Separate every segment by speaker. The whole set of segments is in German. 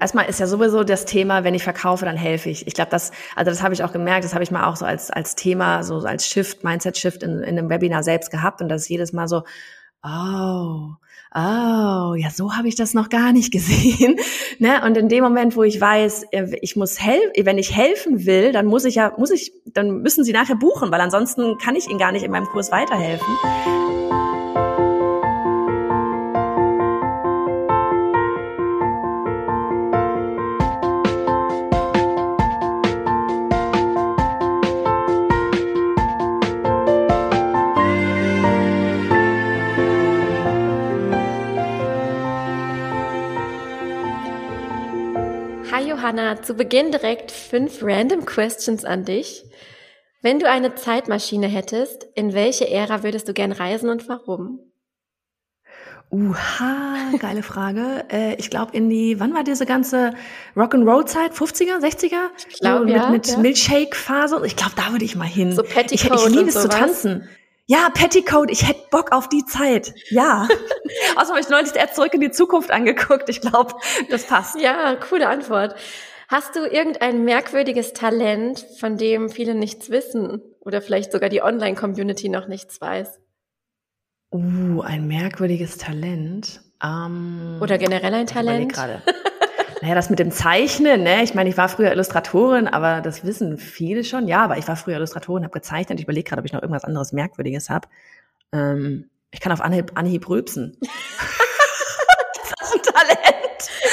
Speaker 1: Erstmal ist ja sowieso das Thema, wenn ich verkaufe, dann helfe ich. Ich glaube, das, also das habe ich auch gemerkt, das habe ich mal auch so als, als Thema, so als Shift, Mindset-Shift in, in einem Webinar selbst gehabt und das ist jedes Mal so, oh, oh, ja, so habe ich das noch gar nicht gesehen. ne? Und in dem Moment, wo ich weiß, äh, ich muss helfen, wenn ich helfen will, dann muss ich ja, muss ich, dann müssen sie nachher buchen, weil ansonsten kann ich ihnen gar nicht in meinem Kurs weiterhelfen.
Speaker 2: Zu Beginn direkt fünf random questions an dich. Wenn du eine Zeitmaschine hättest, in welche Ära würdest du gern reisen und warum?
Speaker 1: Uha, geile Frage. äh, ich glaube in die, wann war diese ganze Rock'n'Roll-Zeit? 50er, 60er?
Speaker 2: Ich glaube, so,
Speaker 1: mit, mit
Speaker 2: ja.
Speaker 1: Milkshake-Phase. Ich glaube, da würde ich mal hin.
Speaker 2: So Petticoat
Speaker 1: ich, ich liebe es
Speaker 2: sowas.
Speaker 1: zu tanzen. Ja, Petticoat, ich hätte Bock auf die Zeit. Ja. Außerdem habe ich neulich erst zurück in die Zukunft angeguckt. Ich glaube, das passt.
Speaker 2: Ja, coole Antwort. Hast du irgendein merkwürdiges Talent, von dem viele nichts wissen oder vielleicht sogar die Online-Community noch nichts weiß?
Speaker 1: Uh, ein merkwürdiges Talent. Ähm,
Speaker 2: Oder generell ein Talent?
Speaker 1: gerade. Naja, das mit dem Zeichnen, ne? Ich meine, ich war früher Illustratorin, aber das wissen viele schon. Ja, aber ich war früher Illustratorin, habe gezeichnet. Ich überlege gerade, ob ich noch irgendwas anderes Merkwürdiges habe. Ähm, ich kann auf Anhieb, Anhieb rülpsen. das ist ein Talent.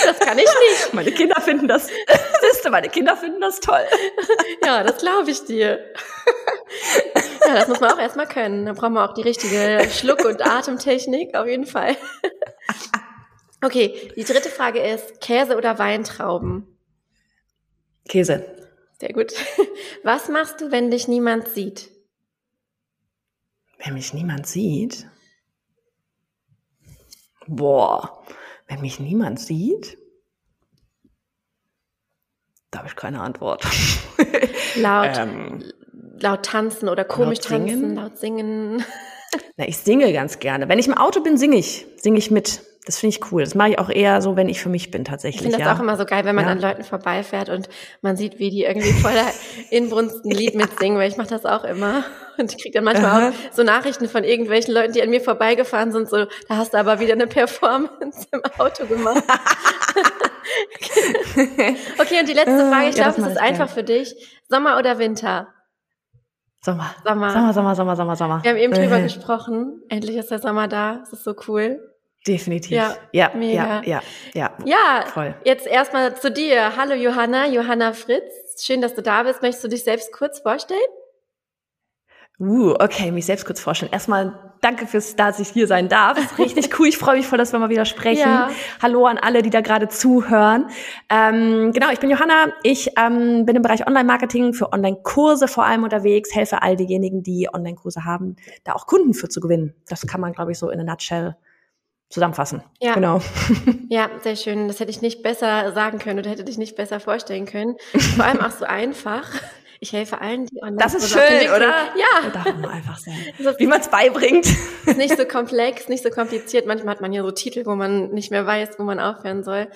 Speaker 2: Das kann ich nicht.
Speaker 1: Meine Kinder finden das, siehste, meine Kinder finden das toll.
Speaker 2: Ja, das glaube ich dir. Ja, das muss man auch erstmal können. Da brauchen wir auch die richtige Schluck- und Atemtechnik, auf jeden Fall. Okay, die dritte Frage ist, Käse oder Weintrauben?
Speaker 1: Käse.
Speaker 2: Sehr gut. Was machst du, wenn dich niemand sieht?
Speaker 1: Wenn mich niemand sieht. Boah, wenn mich niemand sieht, da habe ich keine Antwort.
Speaker 2: Laut,
Speaker 1: ähm,
Speaker 2: laut tanzen oder komisch
Speaker 1: laut
Speaker 2: tanzen,
Speaker 1: singen?
Speaker 2: laut singen.
Speaker 1: na, ich singe ganz gerne. Wenn ich im Auto bin, singe ich. Singe ich mit. Das finde ich cool. Das mache ich auch eher so, wenn ich für mich bin
Speaker 2: Ich
Speaker 1: tatsächlich.
Speaker 2: finde das
Speaker 1: ja.
Speaker 2: auch immer so geil, wenn man
Speaker 1: Ja.
Speaker 2: an Leuten vorbeifährt und man sieht, wie die irgendwie voller Inbrunst ein Lied mitsingen, weil ich mache das auch immer. Und ich kriege dann manchmal
Speaker 1: Aha.
Speaker 2: auch so Nachrichten von irgendwelchen Leuten, die an mir vorbeigefahren sind, so, da hast du aber wieder eine Performance im Auto gemacht. okay, und die letzte
Speaker 1: Äh,
Speaker 2: Frage, ich
Speaker 1: ja,
Speaker 2: glaube, es ist
Speaker 1: ich
Speaker 2: einfach für dich. Sommer oder Winter?
Speaker 1: Sommer.
Speaker 2: Sommer.
Speaker 1: Sommer, Sommer, Sommer, Sommer, Sommer.
Speaker 2: Wir haben eben drüber
Speaker 1: Äh,
Speaker 2: gesprochen. Endlich ist der Sommer da. Das ist so cool.
Speaker 1: Definitiv.
Speaker 2: Ja,
Speaker 1: Ja,
Speaker 2: mega.
Speaker 1: ja, ja, ja.
Speaker 2: Ja,
Speaker 1: Voll.
Speaker 2: jetzt erstmal zu dir. Hallo Johanna, Johanna Fritz. Schön, dass du da bist. Möchtest du dich selbst kurz vorstellen?
Speaker 1: Uh, okay, mich selbst kurz vorstellen. Erstmal danke fürs, dass ich hier sein darf. Richtig cool. Ich freue mich voll, dass wir mal wieder sprechen.
Speaker 2: Ja.
Speaker 1: Hallo an alle, die da gerade zuhören. Ähm, genau, ich bin Johanna. Ich ähm, bin im Bereich Online-Marketing für Online-Kurse vor allem unterwegs. Helfe all diejenigen, die Online-Kurse haben, da auch Kunden für zu gewinnen. Das kann man, glaube ich, so in a nutshell zusammenfassen.
Speaker 2: Ja.
Speaker 1: Genau.
Speaker 2: Ja, sehr schön. Das hätte ich nicht besser sagen können oder hätte dich nicht besser vorstellen können. Vor allem auch so einfach. Ich helfe allen, die online
Speaker 1: Das ist schön, oder?
Speaker 2: Ja,
Speaker 1: Darf immer einfach sein. Wie man es beibringt.
Speaker 2: ist nicht so komplex, nicht so kompliziert. Manchmal hat man hier so Titel, wo man nicht mehr weiß, wo man aufhören soll.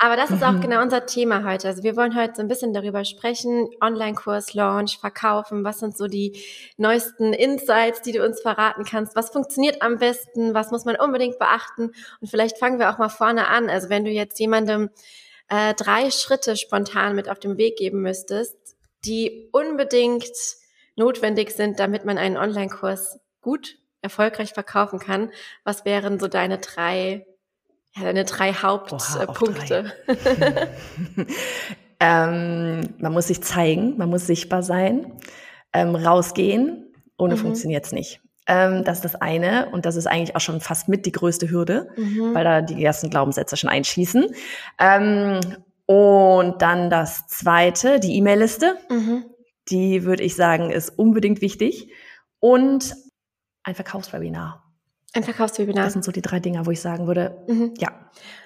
Speaker 2: Aber das ist auch
Speaker 1: Mhm.
Speaker 2: genau unser Thema heute. Also wir wollen heute so ein bisschen darüber sprechen, Online-Kurs, Launch, Verkaufen, was sind so die neuesten Insights, die du uns verraten kannst, was funktioniert am besten, was muss man unbedingt beachten und vielleicht fangen wir auch mal vorne an. Also wenn du jetzt jemandem äh, drei Schritte spontan mit auf den Weg geben müsstest, die unbedingt notwendig sind, damit man einen Online-Kurs gut, erfolgreich verkaufen kann, was wären so deine drei, ja, deine drei Hauptpunkte?
Speaker 1: ähm, man muss sich zeigen, man muss sichtbar sein, ähm, rausgehen, ohne
Speaker 2: Mhm.
Speaker 1: funktioniert's nicht. Ähm, das ist das eine und das ist eigentlich auch schon fast mit die größte Hürde,
Speaker 2: Mhm.
Speaker 1: weil da die ersten Glaubenssätze schon einschießen. Ähm, und dann das zweite, die E-Mail-Liste,
Speaker 2: Mhm.
Speaker 1: die würde ich sagen, ist unbedingt wichtig. Und ein Verkaufswebinar.
Speaker 2: Ein Verkaufswebinar.
Speaker 1: Das sind so die drei Dinger, wo ich sagen würde,
Speaker 2: Mhm.
Speaker 1: ja,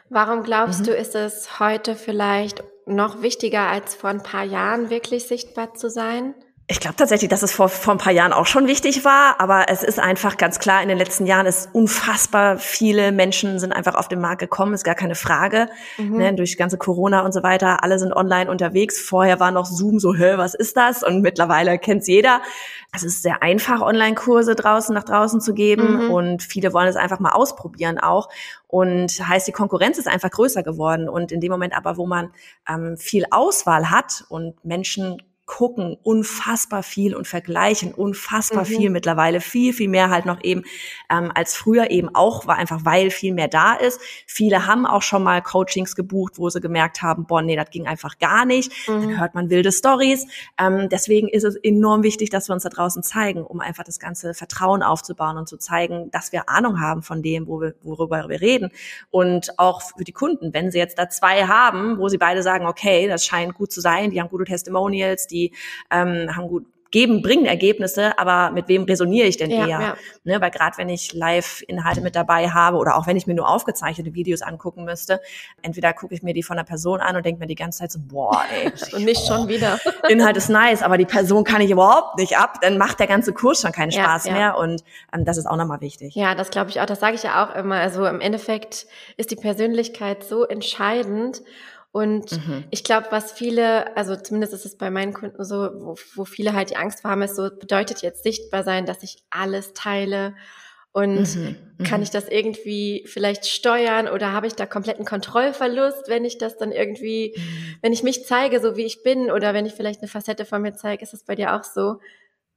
Speaker 2: Warum glaubst
Speaker 1: Mhm.
Speaker 2: du, ist es heute vielleicht noch wichtiger als vor ein paar Jahren wirklich sichtbar zu sein?
Speaker 1: Ich glaube tatsächlich, dass es vor, vor ein paar Jahren auch schon wichtig war, aber es ist einfach ganz klar, in den letzten Jahren ist unfassbar viele Menschen sind einfach auf den Markt gekommen, ist gar keine Frage. Mhm. Ne, durch ganze Corona und so weiter, alle sind online unterwegs. Vorher war noch Zoom so, hä, was ist das? Und mittlerweile kennt's jeder. Es ist sehr einfach, Online-Kurse draußen nach draußen zu geben mhm. und viele wollen es einfach mal ausprobieren auch. Und heißt, die Konkurrenz ist einfach größer geworden. Und in dem Moment aber, wo man ähm, viel Auswahl hat und Menschen gucken unfassbar viel und vergleichen unfassbar mhm. viel mittlerweile, viel, viel mehr halt noch eben ähm, als früher eben auch, war einfach weil viel mehr da ist. Viele haben auch schon mal Coachings gebucht, wo sie gemerkt haben, boah, nee, das ging einfach gar nicht. Mhm. Dann hört man wilde Stories. Ähm, deswegen ist es enorm wichtig, dass wir uns da draußen zeigen, um einfach das ganze Vertrauen aufzubauen und zu zeigen, dass wir Ahnung haben von dem, wo wir, worüber wir reden. Und auch für die Kunden, wenn sie jetzt da zwei haben, wo sie beide sagen, okay, das scheint gut zu sein, die haben gute Testimonials, die ähm, haben gut geben, bringen Ergebnisse, aber mit wem resoniere ich denn ja, eher? Ja. Ne, weil gerade wenn ich Live-Inhalte mit dabei habe oder auch wenn ich mir nur aufgezeichnete Videos angucken müsste, entweder gucke ich mir die von der Person an und denke mir die ganze Zeit so, boah, ey.
Speaker 2: und nicht boah, schon wieder.
Speaker 1: Inhalt ist nice, aber die Person kann ich überhaupt nicht ab, dann macht der ganze Kurs schon keinen Spaß ja, mehr und ähm, das ist auch nochmal wichtig.
Speaker 2: Ja, das glaube ich auch, das sage ich ja auch immer. Also im Endeffekt ist die Persönlichkeit so entscheidend und mhm. ich glaube, was viele, also zumindest ist es bei meinen Kunden so, wo, wo viele halt die Angst haben, ist so, bedeutet jetzt sichtbar sein, dass ich alles teile und mhm. kann mhm. ich das irgendwie vielleicht steuern oder habe ich da kompletten Kontrollverlust, wenn ich das dann irgendwie, mhm. wenn ich mich zeige, so wie ich bin oder wenn ich vielleicht eine Facette von mir zeige, ist das bei dir auch so,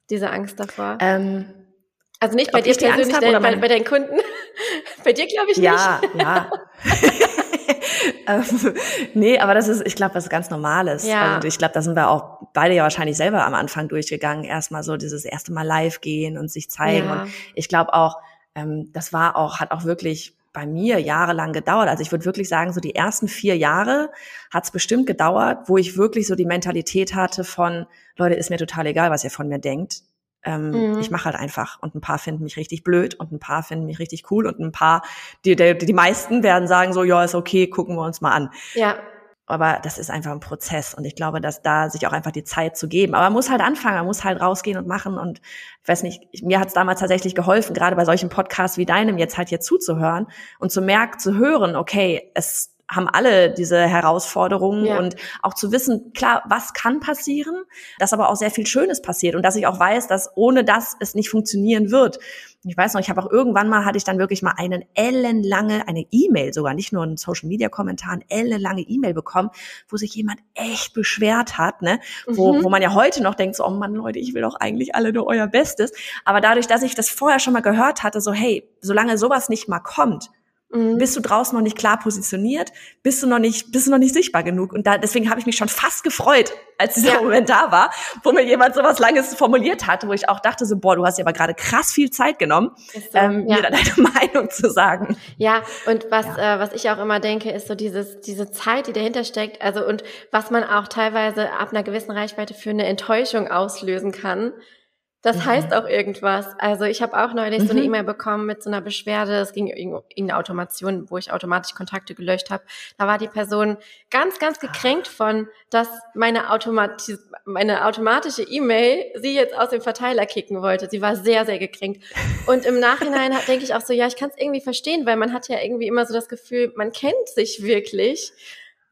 Speaker 2: diese Angst davor? Ähm, also nicht bei dir persönlich, bei, bei, deinen Kunden. bei dir glaube ich
Speaker 1: ja, nicht. Ja, ja. Ähm, nee, aber das ist, ich glaube, was ganz Normales. Ja. Und ich glaube, da sind wir auch beide ja wahrscheinlich selber am Anfang durchgegangen. Erstmal so dieses erste Mal live gehen und sich zeigen. Ja. Und ich glaube auch, ähm, das war auch, hat auch wirklich bei mir jahrelang gedauert. Also ich würde wirklich sagen, so die ersten vier Jahre hat es bestimmt gedauert, wo ich wirklich so die Mentalität hatte von, Leute, ist mir total egal, was ihr von mir denkt. Ähm, mhm. Ich mache halt einfach. Und ein paar finden mich richtig blöd und ein paar finden mich richtig cool und ein paar, die, die, die meisten werden sagen so, ja, ist okay, gucken wir uns mal an.
Speaker 2: Ja.
Speaker 1: Aber das ist einfach ein Prozess und ich glaube, dass da sich auch einfach die Zeit zu geben. Aber man muss halt anfangen, man muss halt rausgehen und machen und ich weiß nicht, mir hat es damals tatsächlich geholfen, gerade bei solchen Podcasts wie deinem jetzt halt hier zuzuhören und zu merken, zu hören, okay, es haben alle diese Herausforderungen ja. und auch zu wissen, klar, was kann passieren, dass aber auch sehr viel Schönes passiert und dass ich auch weiß, dass ohne das es nicht funktionieren wird. Ich weiß noch, ich habe auch irgendwann mal hatte ich dann wirklich mal einen ellenlange, eine E-Mail sogar, nicht nur einen Social Media Kommentar, eine ellenlange E-Mail bekommen, wo sich jemand echt beschwert hat, ne, wo, mhm. wo man ja heute noch denkt, so, oh Mann, Leute, ich will doch eigentlich alle nur euer Bestes. Aber dadurch, dass ich das vorher schon mal gehört hatte, so, hey, solange sowas nicht mal kommt, Mhm. Bist du draußen noch nicht klar positioniert? Bist du noch nicht, bist du noch nicht sichtbar genug? Und da, deswegen habe ich mich schon fast gefreut, als dieser ja. Moment da war, wo mir jemand so was Langes formuliert hat, wo ich auch dachte so, boah, du hast dir aber gerade krass viel Zeit genommen, so, ähm, ja. mir da deine Meinung zu sagen.
Speaker 2: Ja, und was, ja. Äh, was ich auch immer denke, ist so dieses, diese Zeit, die dahinter steckt, also und was man auch teilweise ab einer gewissen Reichweite für eine Enttäuschung auslösen kann. Das mhm. heißt auch irgendwas. Also ich habe auch neulich mhm. so eine mhm. E-Mail bekommen mit so einer Beschwerde. Es ging um irgendeine Automation, wo ich automatisch Kontakte gelöscht habe. Da war die Person ganz, ganz gekränkt von, dass meine, Automati meine automatische E-Mail sie jetzt aus dem Verteiler kicken wollte. Sie war sehr, sehr gekränkt. Und im Nachhinein denke ich auch so, ja, ich kann es irgendwie verstehen, weil man hat ja irgendwie immer so das Gefühl, man kennt sich wirklich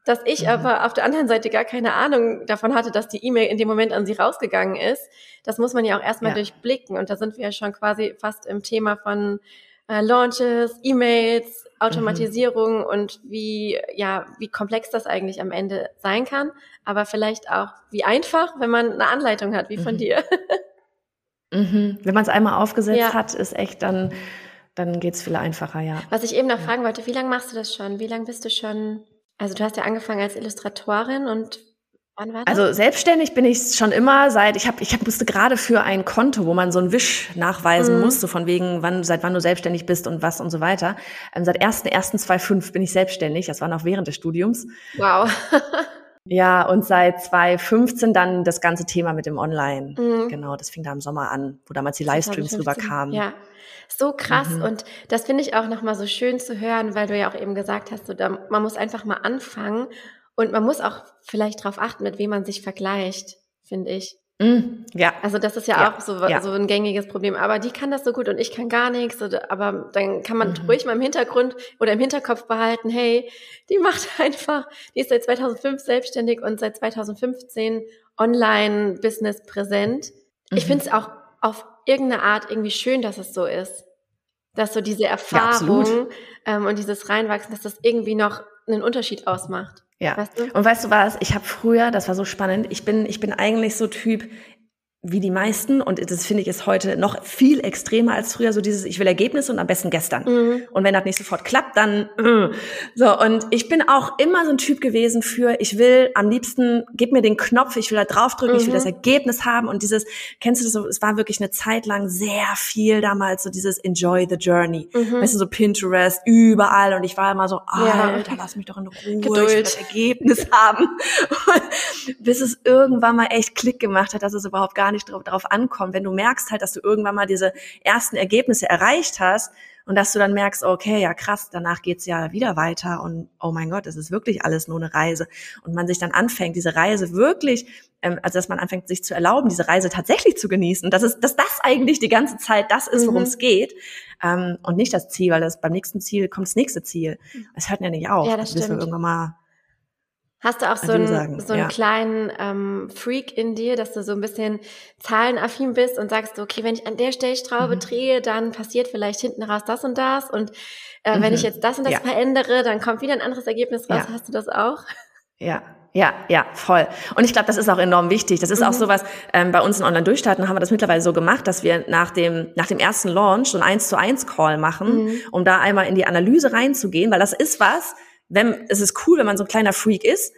Speaker 2: dass ich mhm. aber auf der anderen Seite gar keine Ahnung davon hatte, dass die E-Mail in dem Moment an sie rausgegangen ist. Das muss man ja auch erstmal ja. durchblicken. Und da sind wir ja schon quasi fast im Thema von äh, Launches, E-Mails, Automatisierung mhm. und wie, ja, wie komplex das eigentlich am Ende sein kann. Aber vielleicht auch wie einfach, wenn man eine Anleitung hat, wie von mhm. dir.
Speaker 1: mhm. Wenn man es einmal aufgesetzt ja. hat, ist echt dann, dann geht's viel einfacher, ja.
Speaker 2: Was ich eben noch ja. fragen wollte, wie lange machst du das schon? Wie lange bist du schon also du hast ja angefangen als Illustratorin und wann war
Speaker 1: das? Also selbstständig bin ich schon immer seit, ich habe, ich hab, musste gerade für ein Konto, wo man so einen Wisch nachweisen mhm. musste, von wegen, wann, seit wann du selbstständig bist und was und so weiter. Ähm, seit 1.1.2005 bin ich selbstständig, das war noch während des Studiums.
Speaker 2: Wow.
Speaker 1: Ja, und seit 2015 dann das ganze Thema mit dem Online. Mhm. Genau, das fing da im Sommer an, wo damals die Livestreams rüberkamen.
Speaker 2: Ja, so krass. Mhm. Und das finde ich auch nochmal so schön zu hören, weil du ja auch eben gesagt hast, so, da, man muss einfach mal anfangen und man muss auch vielleicht darauf achten, mit wem man sich vergleicht, finde ich. Mm, ja. Also das ist ja, ja. auch so, ja. so ein gängiges Problem. Aber die kann das so gut und ich kann gar nichts. aber dann kann man mhm. ruhig mal im Hintergrund oder im Hinterkopf behalten, hey, die macht einfach, die ist seit 2005 selbstständig und seit 2015 Online-Business präsent. Mhm. Ich finde es auch auf irgendeine Art irgendwie schön, dass es so ist. Dass so diese Erfahrung ja, ähm, und dieses Reinwachsen, dass das irgendwie noch einen Unterschied ausmacht.
Speaker 1: Ja. Weißt du? Und weißt du was? Ich habe früher, das war so spannend, ich bin, ich bin eigentlich so Typ, wie die meisten und das finde ich ist heute noch viel extremer als früher so dieses ich will Ergebnisse und am besten gestern mhm. und wenn das nicht sofort klappt dann äh. so und ich bin auch immer so ein Typ gewesen für ich will am liebsten gib mir den Knopf ich will da draufdrücken mhm. ich will das mhm. Ergebnis haben und dieses kennst du das so es war wirklich eine Zeit lang sehr viel damals so dieses enjoy the journey mhm. weißt du so Pinterest überall und ich war immer so alter ja. lass mich doch in Ruhe Geduld. ich will das Ergebnis haben bis es irgendwann mal echt Klick gemacht hat dass es überhaupt gar nicht darauf ankommt, wenn du merkst halt, dass du irgendwann mal diese ersten Ergebnisse erreicht hast und dass du dann merkst, okay, ja krass, danach geht's ja wieder weiter und oh mein Gott, es ist wirklich alles nur eine Reise. Und man sich dann anfängt, diese Reise wirklich, ähm, also dass man anfängt, sich zu erlauben, diese Reise tatsächlich zu genießen, dass es, dass das eigentlich die ganze Zeit das ist, worum es mhm. geht ähm, und nicht das Ziel, weil das beim nächsten Ziel kommt das nächste Ziel. Es hört ja nicht auf,
Speaker 2: ja, das
Speaker 1: bis
Speaker 2: wir
Speaker 1: irgendwann mal
Speaker 2: Hast du auch so einen, sagen, so einen ja. kleinen ähm, Freak in dir, dass du so ein bisschen zahlenaffin bist und sagst, okay, wenn ich an der Stellschraube mhm. drehe, dann passiert vielleicht hinten raus das und das und äh, mhm. wenn ich mhm. jetzt das und das ja. verändere, dann kommt wieder ein anderes Ergebnis raus. Ja. Hast du das auch?
Speaker 1: Ja, ja, ja, voll. Und ich glaube, das ist auch enorm wichtig. Das ist mhm. auch sowas, ähm, bei uns in Online-Durchstarten haben wir das mittlerweile so gemacht, dass wir nach dem, nach dem ersten Launch so ein 1 zu 1 Call machen, mhm. um da einmal in die Analyse reinzugehen, weil das ist was, wenn, es ist cool, wenn man so ein kleiner Freak ist,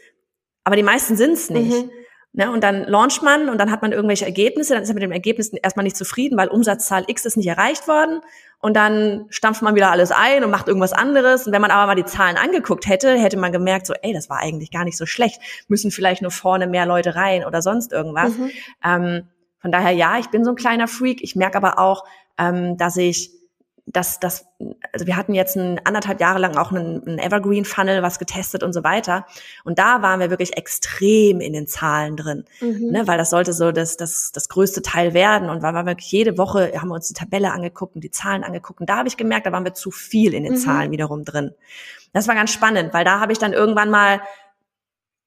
Speaker 1: aber die meisten sind es nicht. Mhm. Ne, und dann launcht man und dann hat man irgendwelche Ergebnisse, dann ist man mit dem Ergebnis erstmal nicht zufrieden, weil Umsatzzahl X ist nicht erreicht worden. Und dann stampft man wieder alles ein und macht irgendwas anderes. Und wenn man aber mal die Zahlen angeguckt hätte, hätte man gemerkt, so, ey, das war eigentlich gar nicht so schlecht. Müssen vielleicht nur vorne mehr Leute rein oder sonst irgendwas. Mhm. Ähm, von daher, ja, ich bin so ein kleiner Freak. Ich merke aber auch, ähm, dass ich das, das, also wir hatten jetzt ein, anderthalb Jahre lang auch einen, einen Evergreen Funnel, was getestet und so weiter. Und da waren wir wirklich extrem in den Zahlen drin, mhm. ne, weil das sollte so das, das, das größte Teil werden. Und weil wir wirklich jede Woche haben wir uns die Tabelle angeguckt und die Zahlen angeguckt. Und da habe ich gemerkt, da waren wir zu viel in den mhm. Zahlen wiederum drin. Das war ganz spannend, weil da habe ich dann irgendwann mal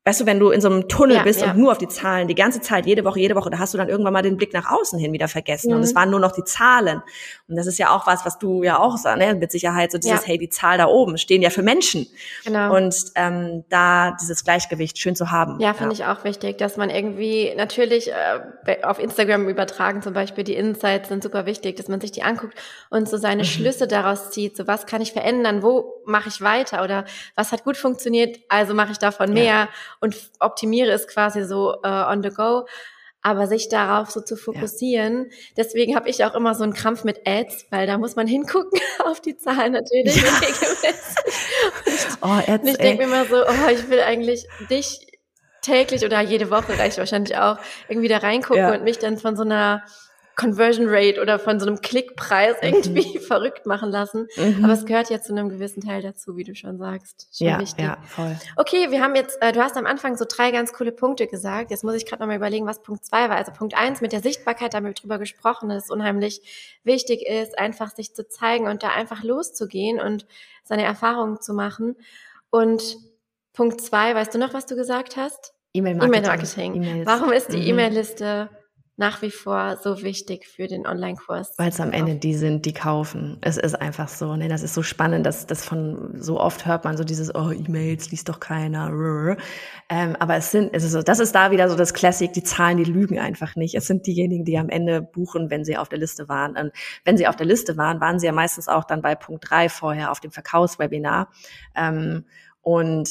Speaker 1: weißt du, wenn du in so einem Tunnel ja, bist ja. und nur auf die Zahlen die ganze Zeit, jede Woche, jede Woche, da hast du dann irgendwann mal den Blick nach außen hin wieder vergessen. Mhm. Und es mhm. waren nur noch die Zahlen. Und das ist ja auch was, was du ja auch sagst, ne? mit Sicherheit, so dieses, ja. hey, die Zahl da oben stehen ja für Menschen. Genau. Und ähm, da dieses Gleichgewicht schön zu haben.
Speaker 2: Ja, finde ich auch wichtig, dass man irgendwie natürlich äh, auf Instagram übertragen zum Beispiel, die Insights sind super wichtig, dass man sich die anguckt und so seine mhm. Schlüsse daraus zieht. So was kann ich verändern? Wo mache ich weiter? Oder was hat gut funktioniert? Also mache ich davon mehr und optimiere es quasi so äh, on the go. Aber sich darauf so zu fokussieren, ja. deswegen habe ich auch immer so einen Krampf mit Ads, weil da muss man hingucken auf die Zahlen natürlich. Ja. oh, Ads, und ich denke mir immer so, oh, ich will eigentlich dich täglich oder jede Woche reicht wahrscheinlich auch, irgendwie da reingucken ja. und mich dann von so einer Conversion Rate oder von so einem Klickpreis mhm. irgendwie mhm. verrückt machen lassen. Mhm. Aber es gehört ja zu einem gewissen Teil dazu, wie du schon sagst.
Speaker 1: Schon ja, wichtig. ja, voll.
Speaker 2: Okay, wir haben jetzt, äh, du hast am Anfang so drei ganz coole Punkte gesagt. Jetzt muss ich gerade nochmal überlegen, was Punkt zwei war. Also Punkt eins mit der Sichtbarkeit, da haben wir drüber gesprochen, dass es unheimlich wichtig ist, einfach sich zu zeigen und da einfach loszugehen und seine Erfahrungen zu machen. Und Punkt zwei, weißt du noch, was du gesagt hast?
Speaker 1: E-Mail-Marketing.
Speaker 2: E-Mail Warum ist die mhm. E-Mail-Liste nach wie vor so wichtig für den Online-Kurs.
Speaker 1: Weil es am Ende die sind, die kaufen. Es ist einfach so. Ne? Das ist so spannend, dass das von so oft hört man so dieses, oh, E-Mails liest doch keiner. Ähm, aber es sind, es ist so, das ist da wieder so das Classic, die Zahlen, die lügen einfach nicht. Es sind diejenigen, die am Ende buchen, wenn sie auf der Liste waren. Und wenn sie auf der Liste waren, waren sie ja meistens auch dann bei Punkt drei vorher auf dem Verkaufswebinar. Ähm, und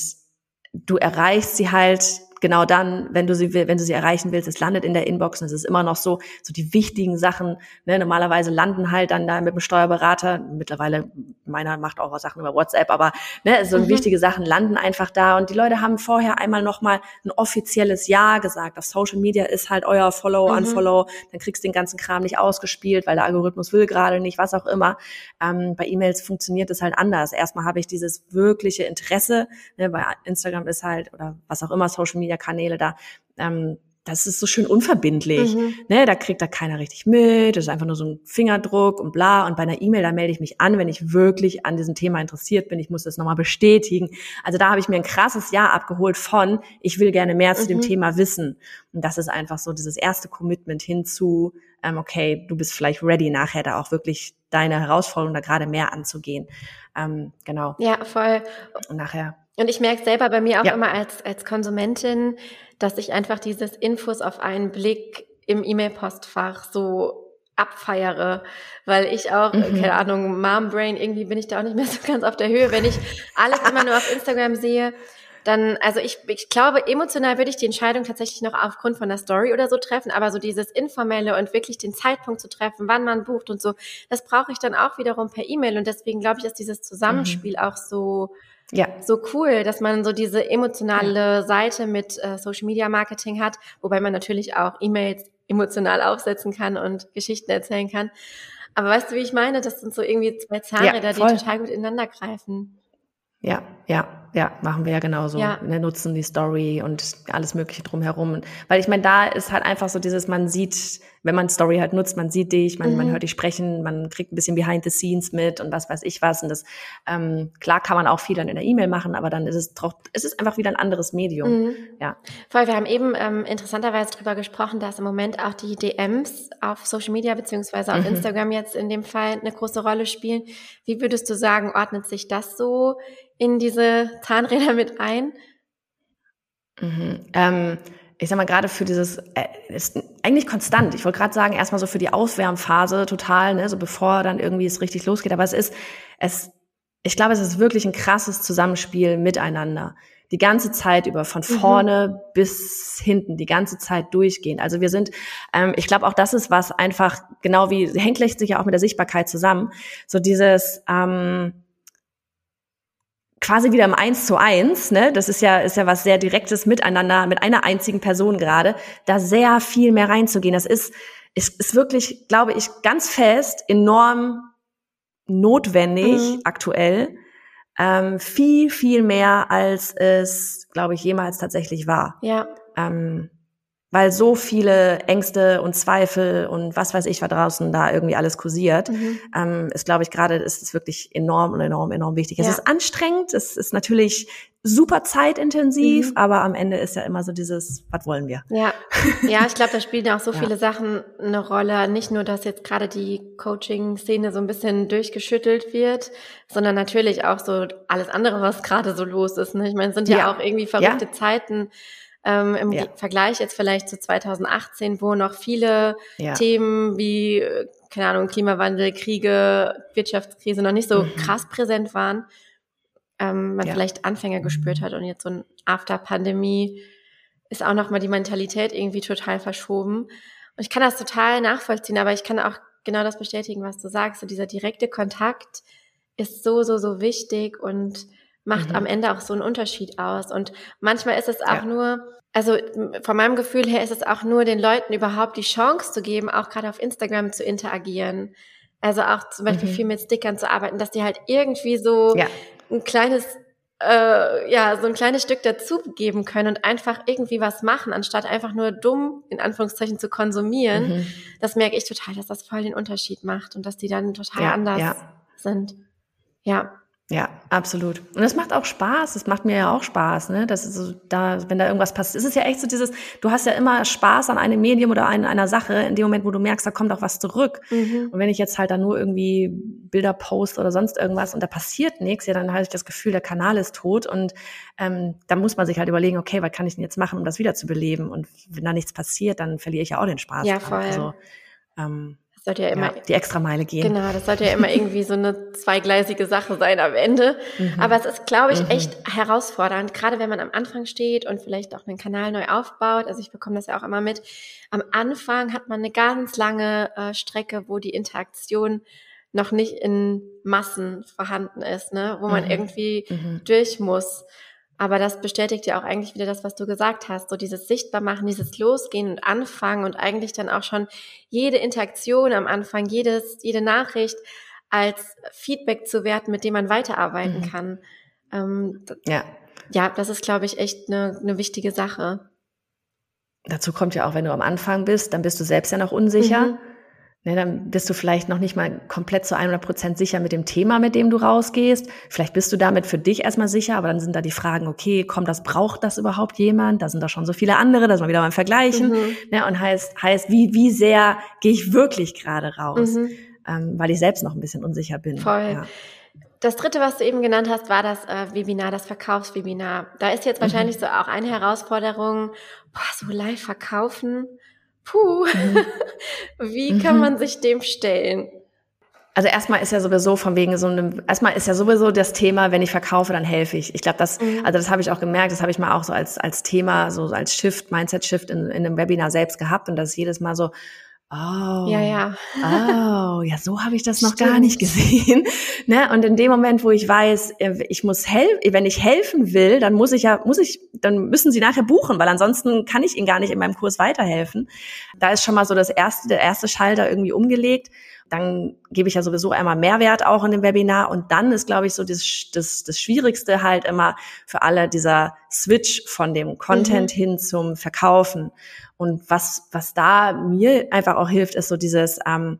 Speaker 1: du erreichst sie halt genau dann, wenn du sie, wenn du sie erreichen willst, es landet in der Inbox und es ist immer noch so, so die wichtigen Sachen, ne, normalerweise landen halt dann da mit dem Steuerberater, mittlerweile, meiner macht auch Sachen über WhatsApp, aber ne, so mhm. wichtige Sachen landen einfach da und die Leute haben vorher einmal nochmal ein offizielles Ja gesagt. Auf Social Media ist halt euer Follow, mhm. Unfollow, dann kriegst du den ganzen Kram nicht ausgespielt, weil der Algorithmus will gerade nicht, was auch immer. Ähm, bei E-Mails funktioniert es halt anders. Erstmal habe ich dieses wirkliche Interesse, ne, bei Instagram ist halt, oder was auch immer, Social Media Media Kanäle da. Ähm, das ist so schön unverbindlich. Mhm. Ne, da kriegt da keiner richtig mit. Das ist einfach nur so ein Fingerdruck und bla. Und bei einer E-Mail, da melde ich mich an, wenn ich wirklich an diesem Thema interessiert bin. Ich muss das nochmal bestätigen. Also da habe ich mir ein krasses Ja abgeholt von, ich will gerne mehr zu mhm. dem Thema wissen. Und das ist einfach so dieses erste Commitment hinzu, ähm, okay, du bist vielleicht ready nachher da auch wirklich deine Herausforderung da gerade mehr anzugehen. Ähm, genau.
Speaker 2: Ja, voll.
Speaker 1: Und nachher.
Speaker 2: Und ich merke selber bei mir auch ja. immer als, als Konsumentin, dass ich einfach dieses Infos auf einen Blick im E-Mail-Postfach so abfeiere, weil ich auch, mhm. keine Ahnung, Mom-Brain, irgendwie bin ich da auch nicht mehr so ganz auf der Höhe, wenn ich alles immer nur auf Instagram sehe dann, also ich, ich glaube, emotional würde ich die Entscheidung tatsächlich noch aufgrund von der Story oder so treffen, aber so dieses Informelle und wirklich den Zeitpunkt zu treffen, wann man bucht und so, das brauche ich dann auch wiederum per E-Mail und deswegen glaube ich, dass dieses Zusammenspiel mhm. auch so, ja. so cool, dass man so diese emotionale. Seite mit äh, Social Media Marketing hat, wobei man natürlich auch E-Mails emotional aufsetzen kann und Geschichten erzählen kann. Aber weißt du, wie ich meine? Das sind so irgendwie zwei Zahnräder, ja, die total gut ineinander greifen.
Speaker 1: Ja, ja, ja, machen wir ja genauso. Ja. Wir nutzen die Story und alles Mögliche drumherum. Weil ich meine, da ist halt einfach so dieses, man sieht, wenn man Story halt nutzt, man sieht dich, man, mhm. man hört dich sprechen, man kriegt ein bisschen behind the scenes mit und was weiß ich was. Und das, ähm, klar kann man auch viel dann in der E-Mail machen, aber dann ist es doch, es ist einfach wieder ein anderes Medium. Mhm. Ja.
Speaker 2: Voll, wir haben eben ähm, interessanterweise drüber gesprochen, dass im Moment auch die DMs auf Social Media beziehungsweise auf mhm. Instagram jetzt in dem Fall eine große Rolle spielen. Wie würdest du sagen, ordnet sich das so in diese Zahnräder mit ein?
Speaker 1: Mhm. Ähm, ich sag mal, gerade für dieses, äh, ist eigentlich konstant. Ich wollte gerade sagen, erstmal so für die Auswärmphase total, ne, so bevor dann irgendwie es richtig losgeht. Aber es ist, es, ich glaube, es ist wirklich ein krasses Zusammenspiel miteinander. Die ganze Zeit über, von mhm. vorne mhm. bis hinten, die ganze Zeit durchgehend. Also wir sind, ähm, ich glaube auch das ist was einfach, genau wie, hängt sich ja auch mit der Sichtbarkeit zusammen. So dieses, ähm, quasi wieder im Eins zu eins, ne? Das ist ja, ist ja was sehr Direktes miteinander, mit einer einzigen Person gerade, da sehr viel mehr reinzugehen. Das ist, ist, ist wirklich, glaube ich, ganz fest enorm notwendig mhm. aktuell. Ähm, viel, viel mehr, als es, glaube ich, jemals tatsächlich war.
Speaker 2: Ja.
Speaker 1: Ähm, weil so viele Ängste und Zweifel und was weiß ich, was draußen da irgendwie alles kursiert, mhm. ähm, ist, glaube ich, gerade ist es wirklich enorm und enorm, enorm wichtig. Ja. Es ist anstrengend, es ist natürlich super zeitintensiv, mhm. aber am Ende ist ja immer so dieses, was wollen wir?
Speaker 2: Ja, ja ich glaube, da spielen ja auch so ja. viele Sachen eine Rolle. Nicht nur, dass jetzt gerade die Coaching-Szene so ein bisschen durchgeschüttelt wird, sondern natürlich auch so alles andere, was gerade so los ist. Ne? Ich meine, es sind ja, ja auch irgendwie verrückte Zeiten ähm, im ja. Vergleich jetzt vielleicht zu 2018, wo noch viele ja. Themen wie, äh, keine Ahnung, Klimawandel, Kriege, Wirtschaftskrise noch nicht so mhm. krass präsent waren, ähm, man ja. vielleicht Anfänger gespürt hat und jetzt so ein After-Pandemie ist auch nochmal die Mentalität irgendwie total verschoben. Und ich kann das total nachvollziehen, aber ich kann auch genau das bestätigen, was du sagst. So dieser direkte Kontakt ist so, so, so wichtig und macht mhm. am Ende auch so einen Unterschied aus. Und manchmal ist es auch ja. nur, also von meinem Gefühl her ist es auch nur den Leuten überhaupt die Chance zu geben, auch gerade auf Instagram zu interagieren. Also auch zum Beispiel mhm. viel mit Stickern zu arbeiten, dass die halt irgendwie so ja. ein kleines äh, ja, so ein kleines Stück dazugeben können und einfach irgendwie was machen, anstatt einfach nur dumm, in Anführungszeichen, zu konsumieren. Mhm. Das merke ich total, dass das voll den Unterschied macht und dass die dann total ja, anders ja. sind. Ja.
Speaker 1: Ja, absolut. Und es macht auch Spaß. Es macht mir ja auch Spaß, ne? Das ist so, da, wenn da irgendwas passiert. Es ist ja echt so dieses, du hast ja immer Spaß an einem Medium oder an einer Sache in dem Moment, wo du merkst, da kommt auch was zurück. Mhm. Und wenn ich jetzt halt da nur irgendwie Bilder post oder sonst irgendwas und da passiert nichts, ja, dann habe ich das Gefühl, der Kanal ist tot und ähm, da muss man sich halt überlegen, okay, was kann ich denn jetzt machen, um das wieder zu beleben? Und wenn da nichts passiert, dann verliere ich ja auch den Spaß.
Speaker 2: Ja, voll.
Speaker 1: Also, ähm,
Speaker 2: sollte ja immer
Speaker 1: ja, die extra Meile gehen.
Speaker 2: Genau, das sollte ja immer irgendwie so eine zweigleisige Sache sein am Ende. Mhm. Aber es ist, glaube ich, mhm. echt herausfordernd, gerade wenn man am Anfang steht und vielleicht auch einen Kanal neu aufbaut. Also ich bekomme das ja auch immer mit. Am Anfang hat man eine ganz lange äh, Strecke, wo die Interaktion noch nicht in Massen vorhanden ist, ne? wo man mhm. irgendwie mhm. durch muss. Aber das bestätigt ja auch eigentlich wieder das, was du gesagt hast. So dieses Sichtbarmachen, dieses Losgehen und Anfangen und eigentlich dann auch schon jede Interaktion am Anfang, jedes, jede Nachricht als Feedback zu werten, mit dem man weiterarbeiten mhm. kann. Ähm, ja. Ja, das ist, glaube ich, echt eine, eine wichtige Sache.
Speaker 1: dazu kommt ja auch, wenn du am Anfang bist, dann bist du selbst ja noch unsicher. Mhm. Ne, dann bist du vielleicht noch nicht mal komplett zu 100 Prozent sicher mit dem Thema, mit dem du rausgehst. Vielleicht bist du damit für dich erstmal sicher, aber dann sind da die Fragen, okay, kommt das, braucht das überhaupt jemand? Da sind da schon so viele andere, da sind wir wieder beim Vergleichen. Mhm. Ne, und heißt, heißt, wie, wie sehr gehe ich wirklich gerade raus? Mhm. Ähm, weil ich selbst noch ein bisschen unsicher bin.
Speaker 2: Voll. Ja. Das dritte, was du eben genannt hast, war das äh, Webinar, das Verkaufswebinar. Da ist jetzt mhm. wahrscheinlich mhm. so auch eine Herausforderung, boah, so live verkaufen Puh, mhm. wie kann mhm. man sich dem stellen?
Speaker 1: Also erstmal ist ja sowieso von wegen so einem, erstmal ist ja sowieso das Thema, wenn ich verkaufe, dann helfe ich. Ich glaube, das, mhm. also das habe ich auch gemerkt, das habe ich mal auch so als, als Thema, so als Shift, Mindset-Shift in, in einem Webinar selbst gehabt und das ist jedes Mal so, Oh,
Speaker 2: ja, ja.
Speaker 1: oh, ja, so habe ich das noch gar nicht gesehen. ne? Und in dem Moment, wo ich weiß, äh, ich muss helfen, wenn ich helfen will, dann muss ich ja, muss ich, dann müssen sie nachher buchen, weil ansonsten kann ich ihnen gar nicht in meinem Kurs weiterhelfen. Da ist schon mal so das erste, der erste Schalter irgendwie umgelegt. Dann gebe ich ja sowieso einmal Mehrwert auch in dem Webinar und dann ist, glaube ich, so das, das, das Schwierigste halt immer für alle dieser Switch von dem Content mhm. hin zum Verkaufen. Und was, was da mir einfach auch hilft, ist so dieses, ähm,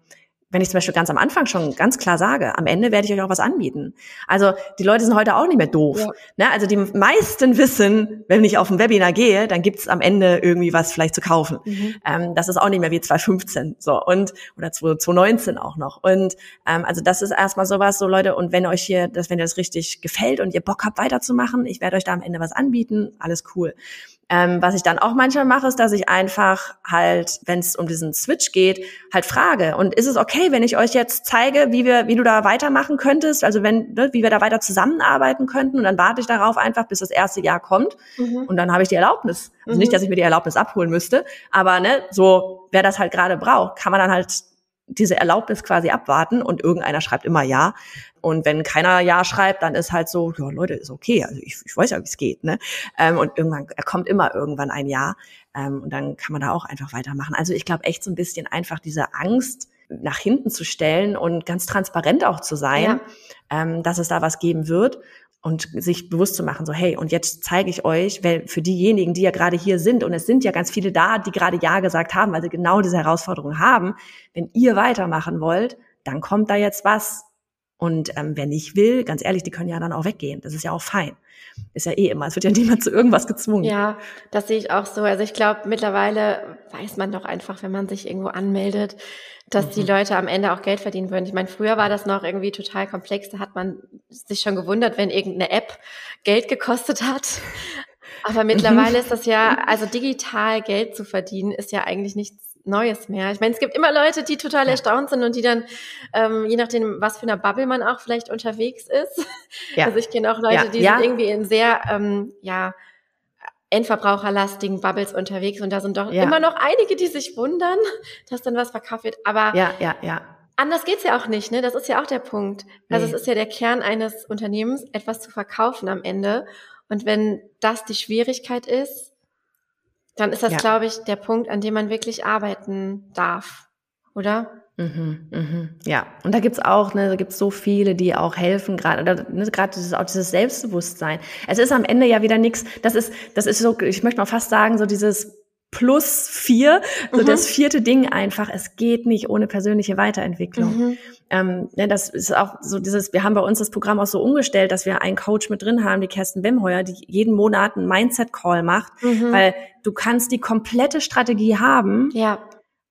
Speaker 1: wenn ich zum Beispiel ganz am Anfang schon ganz klar sage, am Ende werde ich euch auch was anbieten. Also die Leute sind heute auch nicht mehr doof. Ja. Ne? Also die meisten wissen, wenn ich auf ein Webinar gehe, dann gibt's am Ende irgendwie was vielleicht zu kaufen. Mhm. Ähm, das ist auch nicht mehr wie 2015 so und oder 2019 auch noch. Und ähm, also das ist erstmal sowas, so Leute. Und wenn euch hier, das, wenn ihr das richtig gefällt und ihr Bock habt weiterzumachen, ich werde euch da am Ende was anbieten, alles cool. Ähm, was ich dann auch manchmal mache, ist, dass ich einfach halt, wenn es um diesen Switch geht, halt frage. Und ist es okay, wenn ich euch jetzt zeige, wie wir, wie du da weitermachen könntest? Also wenn, ne, wie wir da weiter zusammenarbeiten könnten? Und dann warte ich darauf einfach, bis das erste Jahr kommt. Mhm. Und dann habe ich die Erlaubnis. Also mhm. nicht, dass ich mir die Erlaubnis abholen müsste, aber ne, so, wer das halt gerade braucht, kann man dann halt diese Erlaubnis quasi abwarten und irgendeiner schreibt immer ja. Und wenn keiner ja schreibt, dann ist halt so, ja Leute, ist okay. Also ich, ich weiß ja, wie es geht. Ne? Ähm, und irgendwann er kommt immer irgendwann ein Ja. Ähm, und dann kann man da auch einfach weitermachen. Also ich glaube echt so ein bisschen einfach diese Angst nach hinten zu stellen und ganz transparent auch zu sein, ja. ähm, dass es da was geben wird und sich bewusst zu machen, so hey, und jetzt zeige ich euch, weil für diejenigen, die ja gerade hier sind, und es sind ja ganz viele da, die gerade Ja gesagt haben, weil sie genau diese Herausforderung haben, wenn ihr weitermachen wollt, dann kommt da jetzt was. Und ähm, wer nicht will, ganz ehrlich, die können ja dann auch weggehen. Das ist ja auch fein. Ist ja eh immer. Es wird ja niemand zu irgendwas gezwungen.
Speaker 2: Ja, das sehe ich auch so. Also ich glaube, mittlerweile weiß man doch einfach, wenn man sich irgendwo anmeldet, dass mhm. die Leute am Ende auch Geld verdienen würden. Ich meine, früher war das noch irgendwie total komplex. Da hat man sich schon gewundert, wenn irgendeine App Geld gekostet hat. Aber mittlerweile ist das ja, also digital Geld zu verdienen, ist ja eigentlich nichts Neues mehr. Ich meine, es gibt immer Leute, die total ja. erstaunt sind und die dann, ähm, je nachdem, was für einer Bubble man auch vielleicht unterwegs ist. Ja. Also ich kenne auch Leute, ja. die sind irgendwie in sehr, ähm, ja, endverbraucherlastigen Bubbles unterwegs und da sind doch immer noch einige, die sich wundern, dass dann was verkauft wird. Aber
Speaker 1: ja, ja, ja.
Speaker 2: anders geht's ja auch nicht, ne? Das ist ja auch der Punkt. Also nee. es ist ja der Kern eines Unternehmens, etwas zu verkaufen am Ende. Und wenn das die Schwierigkeit ist, dann ist das, ja. glaube ich, der Punkt, an dem man wirklich arbeiten darf, oder?
Speaker 1: Mhm, mhm. Ja, und da gibt's auch, ne, da gibt's so viele, die auch helfen, gerade ne, gerade dieses, auch dieses Selbstbewusstsein. Es ist am Ende ja wieder nichts, das ist, das ist so, ich möchte mal fast sagen, so dieses plus vier, so mhm. das vierte Ding einfach, es geht nicht ohne persönliche Weiterentwicklung. Mhm. Ähm, ne, das ist auch so dieses, wir haben bei uns das Programm auch so umgestellt, dass wir einen Coach mit drin haben, die Kerstin Wemheuer, die jeden Monat einen Mindset-Call macht, mhm. weil du kannst die komplette Strategie haben,
Speaker 2: ja.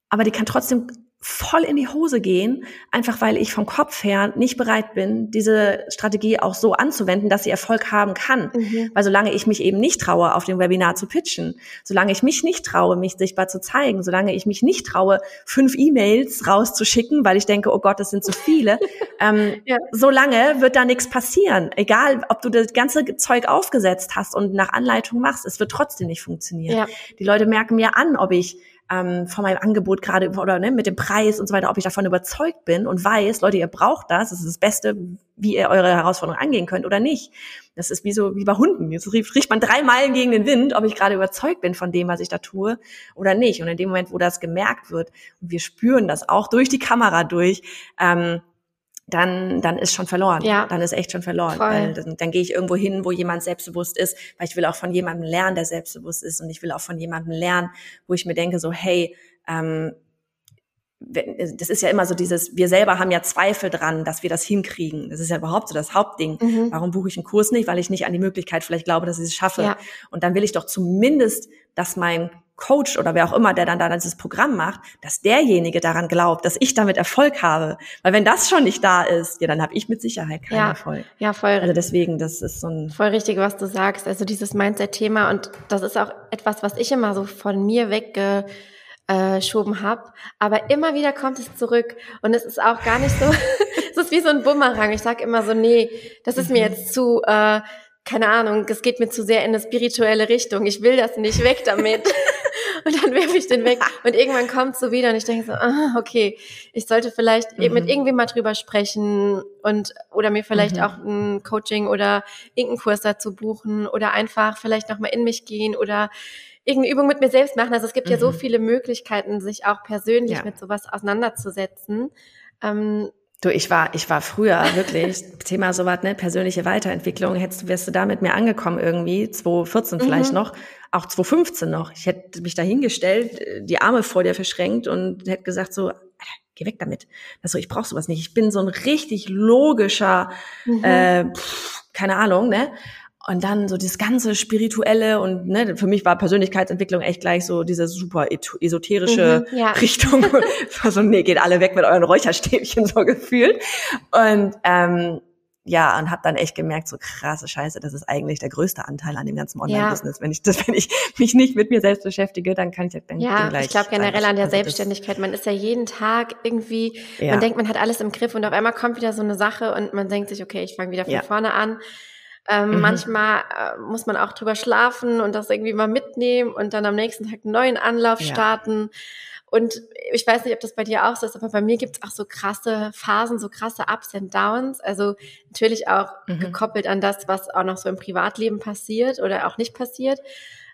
Speaker 1: aber die kann trotzdem voll in die Hose gehen, einfach weil ich vom Kopf her nicht bereit bin, diese Strategie auch so anzuwenden, dass sie Erfolg haben kann. Mhm. Weil solange ich mich eben nicht traue, auf dem Webinar zu pitchen, solange ich mich nicht traue, mich sichtbar zu zeigen, solange ich mich nicht traue, fünf E-Mails rauszuschicken, weil ich denke, oh Gott, das sind zu viele, ähm, ja. solange wird da nichts passieren. Egal, ob du das ganze Zeug aufgesetzt hast und nach Anleitung machst, es wird trotzdem nicht funktionieren. Ja. Die Leute merken mir an, ob ich ähm, von meinem Angebot gerade oder ne, mit dem Preis und so weiter, ob ich davon überzeugt bin und weiß, Leute, ihr braucht das, das ist das Beste, wie ihr eure Herausforderung angehen könnt oder nicht. Das ist wie so wie bei Hunden. Jetzt riecht man drei Meilen gegen den Wind, ob ich gerade überzeugt bin von dem, was ich da tue oder nicht. Und in dem Moment, wo das gemerkt wird, und wir spüren das auch durch die Kamera durch, ähm, dann, dann ist schon verloren.
Speaker 2: Ja.
Speaker 1: Dann ist echt schon verloren.
Speaker 2: Voll.
Speaker 1: Weil dann, dann gehe ich irgendwo hin, wo jemand selbstbewusst ist, weil ich will auch von jemandem lernen, der selbstbewusst ist. Und ich will auch von jemandem lernen, wo ich mir denke, so, hey, ähm, das ist ja immer so dieses, wir selber haben ja Zweifel dran, dass wir das hinkriegen. Das ist ja überhaupt so das Hauptding.
Speaker 2: Mhm.
Speaker 1: Warum buche ich einen Kurs nicht? Weil ich nicht an die Möglichkeit vielleicht glaube, dass ich es schaffe.
Speaker 2: Ja.
Speaker 1: Und dann will ich doch zumindest, dass mein Coach oder wer auch immer, der dann da dieses Programm macht, dass derjenige daran glaubt, dass ich damit Erfolg habe. Weil wenn das schon nicht da ist, ja, dann habe ich mit Sicherheit keinen
Speaker 2: Ja.
Speaker 1: Erfolg.
Speaker 2: Ja, voll.
Speaker 1: Also deswegen, das ist so ein
Speaker 2: Voll richtig, was du sagst. Also dieses Mindset-Thema und das ist auch etwas, was ich immer so von mir weggeschoben habe. Aber immer wieder kommt es zurück und es ist auch gar nicht so, es ist wie so ein Bumerang. Ich sag immer so, nee, das ist mir jetzt zu, äh, keine Ahnung, es geht mir zu sehr in eine spirituelle Richtung. Ich will das nicht weg damit. Und dann werfe ich den weg. Und irgendwann kommt es so wieder und ich denke so, ah, okay, ich sollte vielleicht
Speaker 1: Mhm.
Speaker 2: mit irgendwem mal drüber sprechen und oder mir vielleicht
Speaker 1: Mhm.
Speaker 2: auch ein Coaching oder irgendeinen Kurs dazu buchen oder einfach vielleicht nochmal in mich gehen oder irgendeine Übung mit mir selbst machen. Also es gibt ja so
Speaker 1: Mhm.
Speaker 2: viele Möglichkeiten, sich auch persönlich
Speaker 1: Ja.
Speaker 2: mit sowas auseinanderzusetzen. Ähm,
Speaker 1: Du, ich war, ich war früher wirklich, Thema sowas, ne, persönliche Weiterentwicklung, hättest du, wärst du da mit mir angekommen irgendwie, 2014 vielleicht
Speaker 2: Mhm.
Speaker 1: noch, auch 2015 noch. Ich hätte mich da hingestellt, die Arme vor dir verschränkt und hätte gesagt so, Alter, geh weg damit. Also ich brauch sowas nicht. Ich bin so ein richtig logischer,
Speaker 2: mhm.
Speaker 1: äh, pff, keine Ahnung, ne? Und dann so dieses ganze spirituelle und ne, für mich war Persönlichkeitsentwicklung echt gleich so diese super esoterische
Speaker 2: Mhm, ja.
Speaker 1: Richtung. so, nee, geht alle weg mit euren Räucherstäbchen so gefühlt. Und ähm, ja, und habe dann echt gemerkt, so krasse Scheiße, das ist eigentlich der größte Anteil an dem ganzen Online-Business. Wenn ich das, wenn ich mich nicht mit mir selbst beschäftige, dann kann ich dann bin
Speaker 2: Ja,
Speaker 1: gleich
Speaker 2: ich glaube generell an der
Speaker 1: also das-
Speaker 2: Selbstständigkeit. Man ist ja jeden Tag irgendwie,
Speaker 1: Ja.
Speaker 2: man denkt, man hat alles im Griff und auf einmal kommt wieder so eine Sache und man denkt sich, okay, ich fange wieder von
Speaker 1: Ja.
Speaker 2: vorne an. Ähm,
Speaker 1: Mhm.
Speaker 2: Manchmal äh, muss man auch drüber schlafen und das irgendwie mal mitnehmen und dann am nächsten Tag einen neuen Anlauf
Speaker 1: Ja.
Speaker 2: starten. Und ich weiß nicht, ob das bei dir auch so ist, aber bei mir gibt's auch so krasse Phasen, so krasse Ups and Downs. Also natürlich auch
Speaker 1: Mhm.
Speaker 2: gekoppelt an das, was auch noch so im Privatleben passiert oder auch nicht passiert.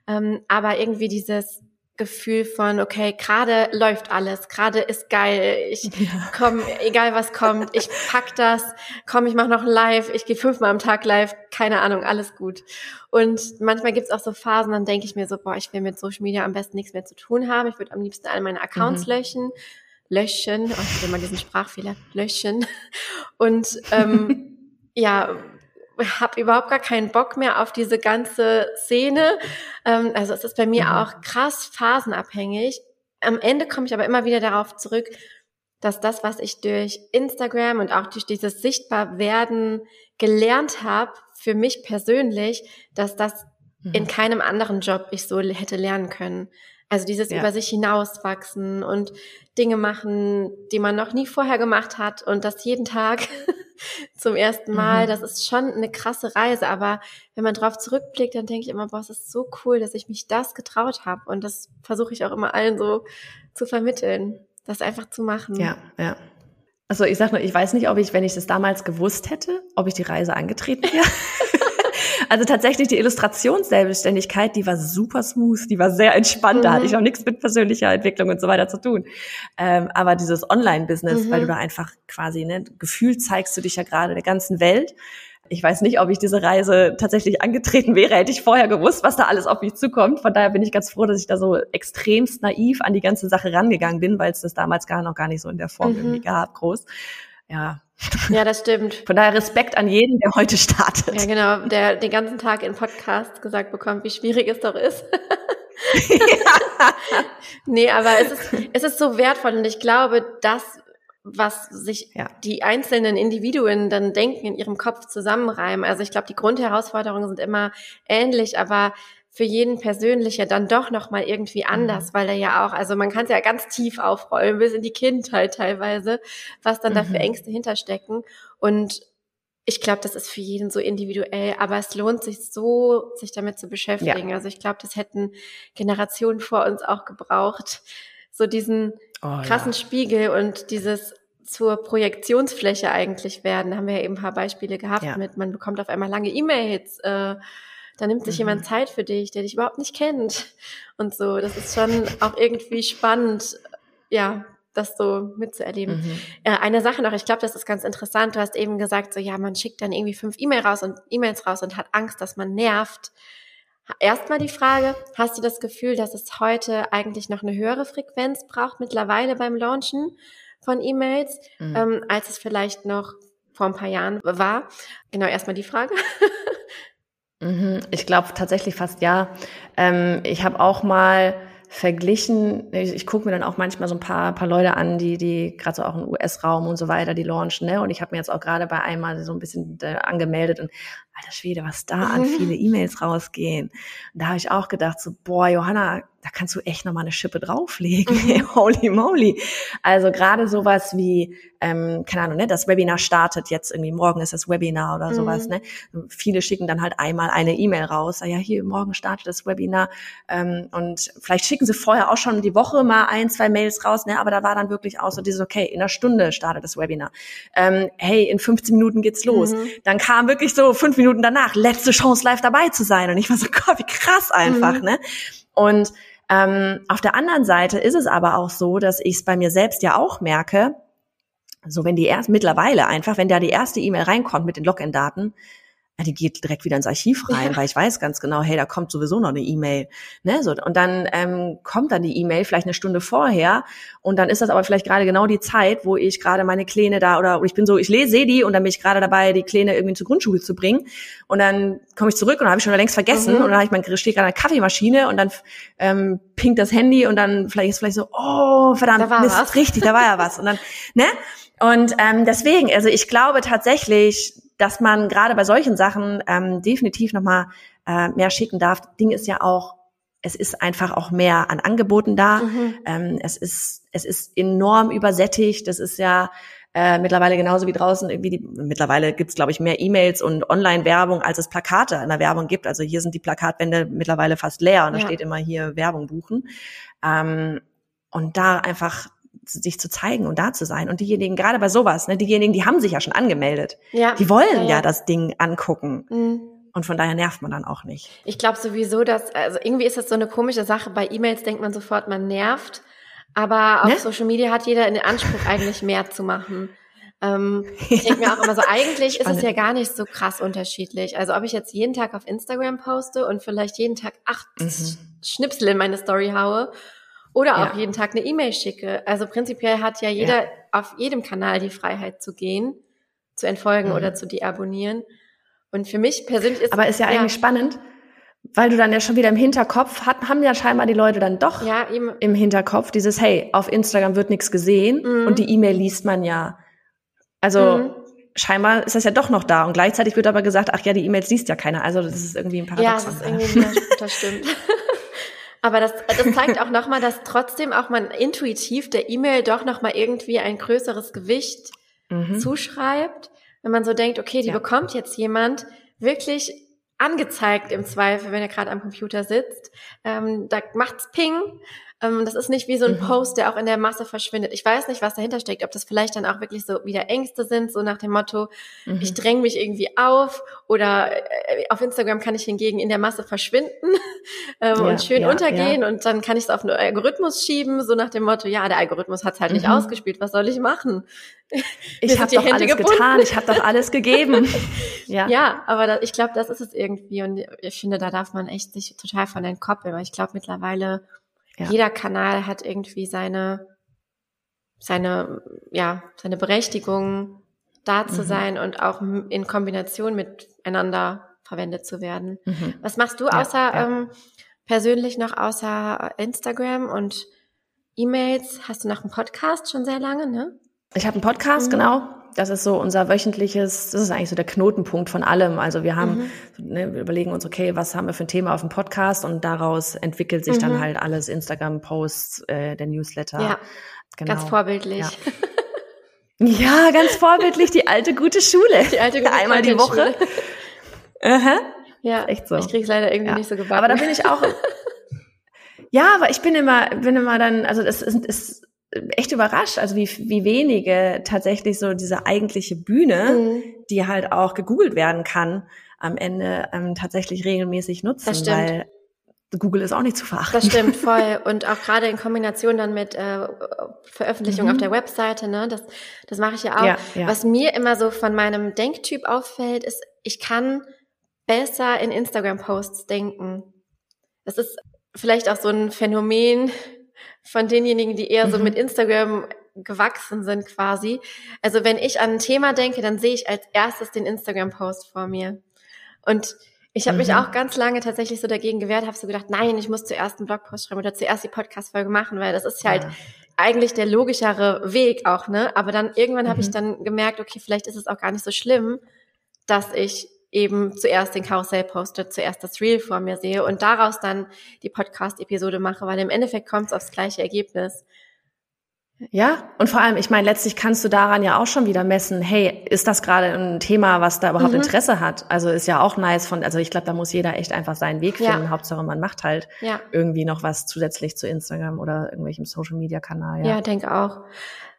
Speaker 2: Ähm, aber irgendwie dieses Gefühl von, okay, gerade läuft alles, gerade ist geil, ich komm, egal was kommt, ich pack das, komm, ich mache noch Live, ich gehe fünfmal am Tag live, keine Ahnung, alles gut. Und manchmal gibt's auch so Phasen, dann denke ich mir so, boah, ich will mit Social Media am besten nichts mehr zu tun haben, ich würde am liebsten alle meine Accounts
Speaker 1: Mhm.
Speaker 2: löschen, löschen, oh, ich will mal diesen Sprachfehler, löschen. Und ähm, ja, habe überhaupt gar keinen Bock mehr auf diese ganze Szene. Ähm, also es ist bei mir
Speaker 1: Mhm.
Speaker 2: auch krass phasenabhängig. Am Ende komme ich aber immer wieder darauf zurück, dass das, was ich durch Instagram und auch durch dieses Sichtbarwerden gelernt habe, für mich persönlich, dass das in
Speaker 1: Mhm.
Speaker 2: keinem anderen Job ich so hätte lernen können. Also dieses
Speaker 1: Ja.
Speaker 2: über sich hinauswachsen und Dinge machen, die man noch nie vorher gemacht hat und das jeden Tag zum ersten Mal,
Speaker 1: Mhm.
Speaker 2: das ist schon eine krasse Reise. Aber wenn man drauf zurückblickt, dann denke ich immer, boah, es ist so cool, dass ich mich das getraut habe. Und das versuche ich auch immer allen so zu vermitteln, das einfach zu machen.
Speaker 1: Ja, ja. Also ich sag nur, ich weiß nicht, ob ich, wenn ich das damals gewusst hätte, ob ich die Reise angetreten wäre. also tatsächlich die Illustrationsselbstständigkeit, die war super smooth, die war sehr entspannt, da
Speaker 2: Mhm.
Speaker 1: hatte ich auch nichts mit persönlicher Entwicklung und so weiter zu tun. Ähm, aber dieses Online-Business,
Speaker 2: Mhm.
Speaker 1: weil du da einfach quasi, ne, gefühlt zeigst du dich ja gerade der ganzen Welt. Ich weiß nicht, ob ich diese Reise tatsächlich angetreten wäre, hätte ich vorher gewusst, was da alles auf mich zukommt. Von daher bin ich ganz froh, dass ich da so extremst naiv an die ganze Sache rangegangen bin, weil es das damals gar noch gar nicht so in der Form
Speaker 2: Mhm.
Speaker 1: irgendwie gab, groß. Ja,
Speaker 2: Ja, das stimmt.
Speaker 1: von daher Respekt an jeden, der heute startet.
Speaker 2: Ja, genau, der den ganzen Tag in Podcasts gesagt bekommt, wie schwierig es doch ist. nee, aber es ist, es ist so wertvoll und ich glaube, das, was sich
Speaker 1: Ja.
Speaker 2: die einzelnen Individuen dann denken, in ihrem Kopf zusammenreimen. Also ich glaube, die Grundherausforderungen sind immer ähnlich, aber für jeden persönlich ja dann doch nochmal irgendwie anders, weil er ja auch, also man kann es ja ganz tief aufrollen, bis in die Kindheit teilweise, was dann da für
Speaker 1: Mhm.
Speaker 2: Ängste hinterstecken. Und ich glaube, das ist für jeden so individuell, aber es lohnt sich so, sich damit zu beschäftigen. Also ich glaube, das hätten Generationen vor uns auch gebraucht, so diesen
Speaker 1: Oh,
Speaker 2: krassen
Speaker 1: ja.
Speaker 2: Spiegel und dieses zur Projektionsfläche eigentlich werden. Da haben wir ja eben ein paar Beispiele gehabt
Speaker 1: Ja.
Speaker 2: mit, man bekommt auf einmal lange E-Mails, äh, da nimmt sich
Speaker 1: Mhm.
Speaker 2: jemand Zeit für dich, der dich überhaupt nicht kennt und so. Das ist schon auch irgendwie spannend, ja, das so mitzuerleben. Mhm. Äh, eine Sache noch, ich glaube, das ist ganz interessant. Du hast eben gesagt, so ja, man schickt dann irgendwie fünf E-Mail raus und E-Mails raus und hat Angst, dass man nervt. Erstmal die Frage, hast du das Gefühl, dass es heute eigentlich noch eine höhere Frequenz braucht mittlerweile beim Launchen von E-Mails, mhm. ähm, als es vielleicht noch vor ein paar Jahren war? Genau, erstmal die Frage.
Speaker 1: Mhm. ich glaube tatsächlich fast ja. Ähm, ich habe auch mal verglichen, ich, ich gucke mir dann auch manchmal so ein paar, paar Leute an, die, die gerade so auch im US-Raum und so weiter, die launchen, ne? Und ich habe mir jetzt auch gerade bei einmal so ein bisschen äh, angemeldet und alter Schwede, was da an viele E-Mails rausgehen. Und da habe ich auch gedacht, so, boah, Johanna, da kannst du echt nochmal eine Schippe drauflegen. Mhm. Holy moly. Also gerade sowas wie, ähm, keine Ahnung, ne, das Webinar startet jetzt irgendwie, morgen ist das Webinar oder mhm. sowas. Ne? Viele schicken dann halt einmal eine E-Mail raus, ja, hier, morgen startet das Webinar. Ähm, und vielleicht schicken sie vorher auch schon die Woche mal ein, zwei Mails raus, ne? aber da war dann wirklich auch so dieses, okay, in einer Stunde startet das Webinar. Ähm, hey, in 15 Minuten geht's los. Mhm. Dann kam wirklich so fünf Minuten danach, letzte Chance live dabei zu sein. Und ich war so, Gott, wie krass einfach. Mhm. Ne? Und ähm, auf der anderen Seite ist es aber auch so, dass ich es bei mir selbst ja auch merke, so wenn die erst mittlerweile einfach, wenn da die erste E-Mail reinkommt mit den Login-Daten, die geht direkt wieder ins Archiv rein, ja. weil ich weiß ganz genau, hey, da kommt sowieso noch eine E-Mail. Ne? So, und dann ähm, kommt dann die E-Mail vielleicht eine Stunde vorher und dann ist das aber vielleicht gerade genau die Zeit, wo ich gerade meine Kleine da oder ich bin so, ich lese sehe die und dann bin ich gerade dabei, die Kleine irgendwie zur Grundschule zu bringen. Und dann komme ich zurück und habe ich schon längst vergessen mhm. und dann habe ich mein steht gerade eine Kaffeemaschine und dann ähm, pinkt das Handy und dann vielleicht ist vielleicht so, oh verdammt, da Mist, was. richtig, da war ja was. Und dann, ne? Und ähm, deswegen, also ich glaube tatsächlich, dass man gerade bei solchen Sachen ähm, definitiv nochmal äh, mehr schicken darf. Ding ist ja auch, es ist einfach auch mehr an Angeboten da. Mhm. Ähm, es ist es ist enorm übersättigt. Das ist ja äh, mittlerweile genauso wie draußen irgendwie die, mittlerweile gibt's glaube ich mehr E-Mails und Online-Werbung als es Plakate in der Werbung gibt. Also hier sind die Plakatwände mittlerweile fast leer und ja. da steht immer hier Werbung buchen. Ähm, und da einfach sich zu zeigen und da zu sein. Und diejenigen, gerade bei sowas, ne, diejenigen, die haben sich ja schon angemeldet. Ja. Die wollen ja, ja. das Ding angucken. Mhm. Und von daher nervt man dann auch nicht.
Speaker 2: Ich glaube sowieso, dass, also irgendwie ist das so eine komische Sache. Bei E-Mails denkt man sofort, man nervt. Aber auf ne? Social Media hat jeder in den Anspruch, eigentlich mehr zu machen. Ähm, ich denke mir auch immer so, eigentlich ist es ja gar nicht so krass unterschiedlich. Also ob ich jetzt jeden Tag auf Instagram poste und vielleicht jeden Tag acht mhm. Schnipsel in meine Story haue oder auch ja. jeden Tag eine E-Mail schicke. Also prinzipiell hat ja jeder ja. auf jedem Kanal die Freiheit zu gehen, zu entfolgen mhm. oder zu deabonnieren. Und für mich persönlich ist
Speaker 1: Aber ist ja, ja eigentlich spannend, weil du dann ja schon wieder im Hinterkopf hat, haben ja scheinbar die Leute dann doch ja, im Hinterkopf dieses Hey, auf Instagram wird nichts gesehen mhm. und die E-Mail liest man ja. Also mhm. scheinbar ist das ja doch noch da und gleichzeitig wird aber gesagt, ach ja, die E-Mails liest ja keiner. Also das ist irgendwie ein Paradoxon.
Speaker 2: Ja, das ist irgendwie das stimmt. Aber das, das zeigt auch nochmal, dass trotzdem auch man intuitiv der E-Mail doch nochmal irgendwie ein größeres Gewicht mhm. zuschreibt. Wenn man so denkt, okay, die ja. bekommt jetzt jemand wirklich angezeigt im Zweifel, wenn er gerade am Computer sitzt. Ähm, da macht's Ping ähm, das ist nicht wie so ein mhm. Post, der auch in der Masse verschwindet. Ich weiß nicht, was dahinter steckt, ob das vielleicht dann auch wirklich so wieder Ängste sind, so nach dem Motto, mhm. ich dränge mich irgendwie auf oder äh, auf Instagram kann ich hingegen in der Masse verschwinden ähm, ja, und schön ja, untergehen ja. und dann kann ich es auf einen Algorithmus schieben, so nach dem Motto, ja, der Algorithmus hat es halt mhm. nicht ausgespielt, was soll ich machen?
Speaker 1: Ich habe doch Hände alles gebunden. getan, ich habe doch alles gegeben.
Speaker 2: ja. ja, aber da, ich glaube, das ist es irgendwie und ich finde, da darf man echt sich total von entkoppeln, weil ich glaube mittlerweile ja. Jeder Kanal hat irgendwie seine, seine, ja, seine Berechtigung, da zu mhm. sein und auch in Kombination miteinander verwendet zu werden. Mhm. Was machst du außer ja. Ähm, persönlich noch außer Instagram und E-Mails? Hast du noch einen Podcast schon sehr lange, ne?
Speaker 1: Ich habe einen Podcast, mhm. genau das ist so unser wöchentliches, das ist eigentlich so der Knotenpunkt von allem. Also wir haben, mhm. ne, wir überlegen uns, okay, was haben wir für ein Thema auf dem Podcast und daraus entwickelt sich mhm. dann halt alles, Instagram-Posts, äh, der Newsletter. Ja,
Speaker 2: genau. ganz vorbildlich.
Speaker 1: Ja. ja. ganz vorbildlich, die alte gute Schule. Die alte gute Einmal die Woche.
Speaker 2: Aha. Ja, echt so. Ich krieg's leider irgendwie ja. nicht so gebacken.
Speaker 1: Aber da bin ich auch. ja, aber ich bin immer, bin immer dann, also das ist, ist echt überrascht, also wie, wie wenige tatsächlich so diese eigentliche Bühne, mhm. die halt auch gegoogelt werden kann, am Ende ähm, tatsächlich regelmäßig nutzen, weil Google ist auch nicht zu verachten.
Speaker 2: Das stimmt voll. Und auch gerade in Kombination dann mit äh, Veröffentlichung mhm. auf der Webseite, ne? Das, das mache ich ja auch. Ja, ja. Was mir immer so von meinem Denktyp auffällt, ist, ich kann besser in Instagram-Posts denken. Das ist vielleicht auch so ein Phänomen von denjenigen, die eher mhm. so mit Instagram gewachsen sind quasi. Also wenn ich an ein Thema denke, dann sehe ich als erstes den Instagram-Post vor mir. Und ich habe mhm. mich auch ganz lange tatsächlich so dagegen gewehrt, habe so gedacht, nein, ich muss zuerst einen Blogpost schreiben oder zuerst die Podcast-Folge machen, weil das ist ja halt eigentlich der logischere Weg auch, ne? Aber dann irgendwann mhm. habe ich dann gemerkt, okay, vielleicht ist es auch gar nicht so schlimm, dass ich eben zuerst den Karussell poste, zuerst das Reel vor mir sehe und daraus dann die Podcast-Episode mache, weil im Endeffekt kommt es aufs gleiche Ergebnis.
Speaker 1: Ja, und vor allem, ich meine, letztlich kannst du daran ja auch schon wieder messen, hey, ist das gerade ein Thema, was da überhaupt mhm. Interesse hat? Also ist ja auch nice von, also ich glaube, da muss jeder echt einfach seinen Weg finden. Ja. Hauptsache, man macht halt ja. irgendwie noch was zusätzlich zu Instagram oder irgendwelchem Social Media Kanal.
Speaker 2: Ja, ja denke auch.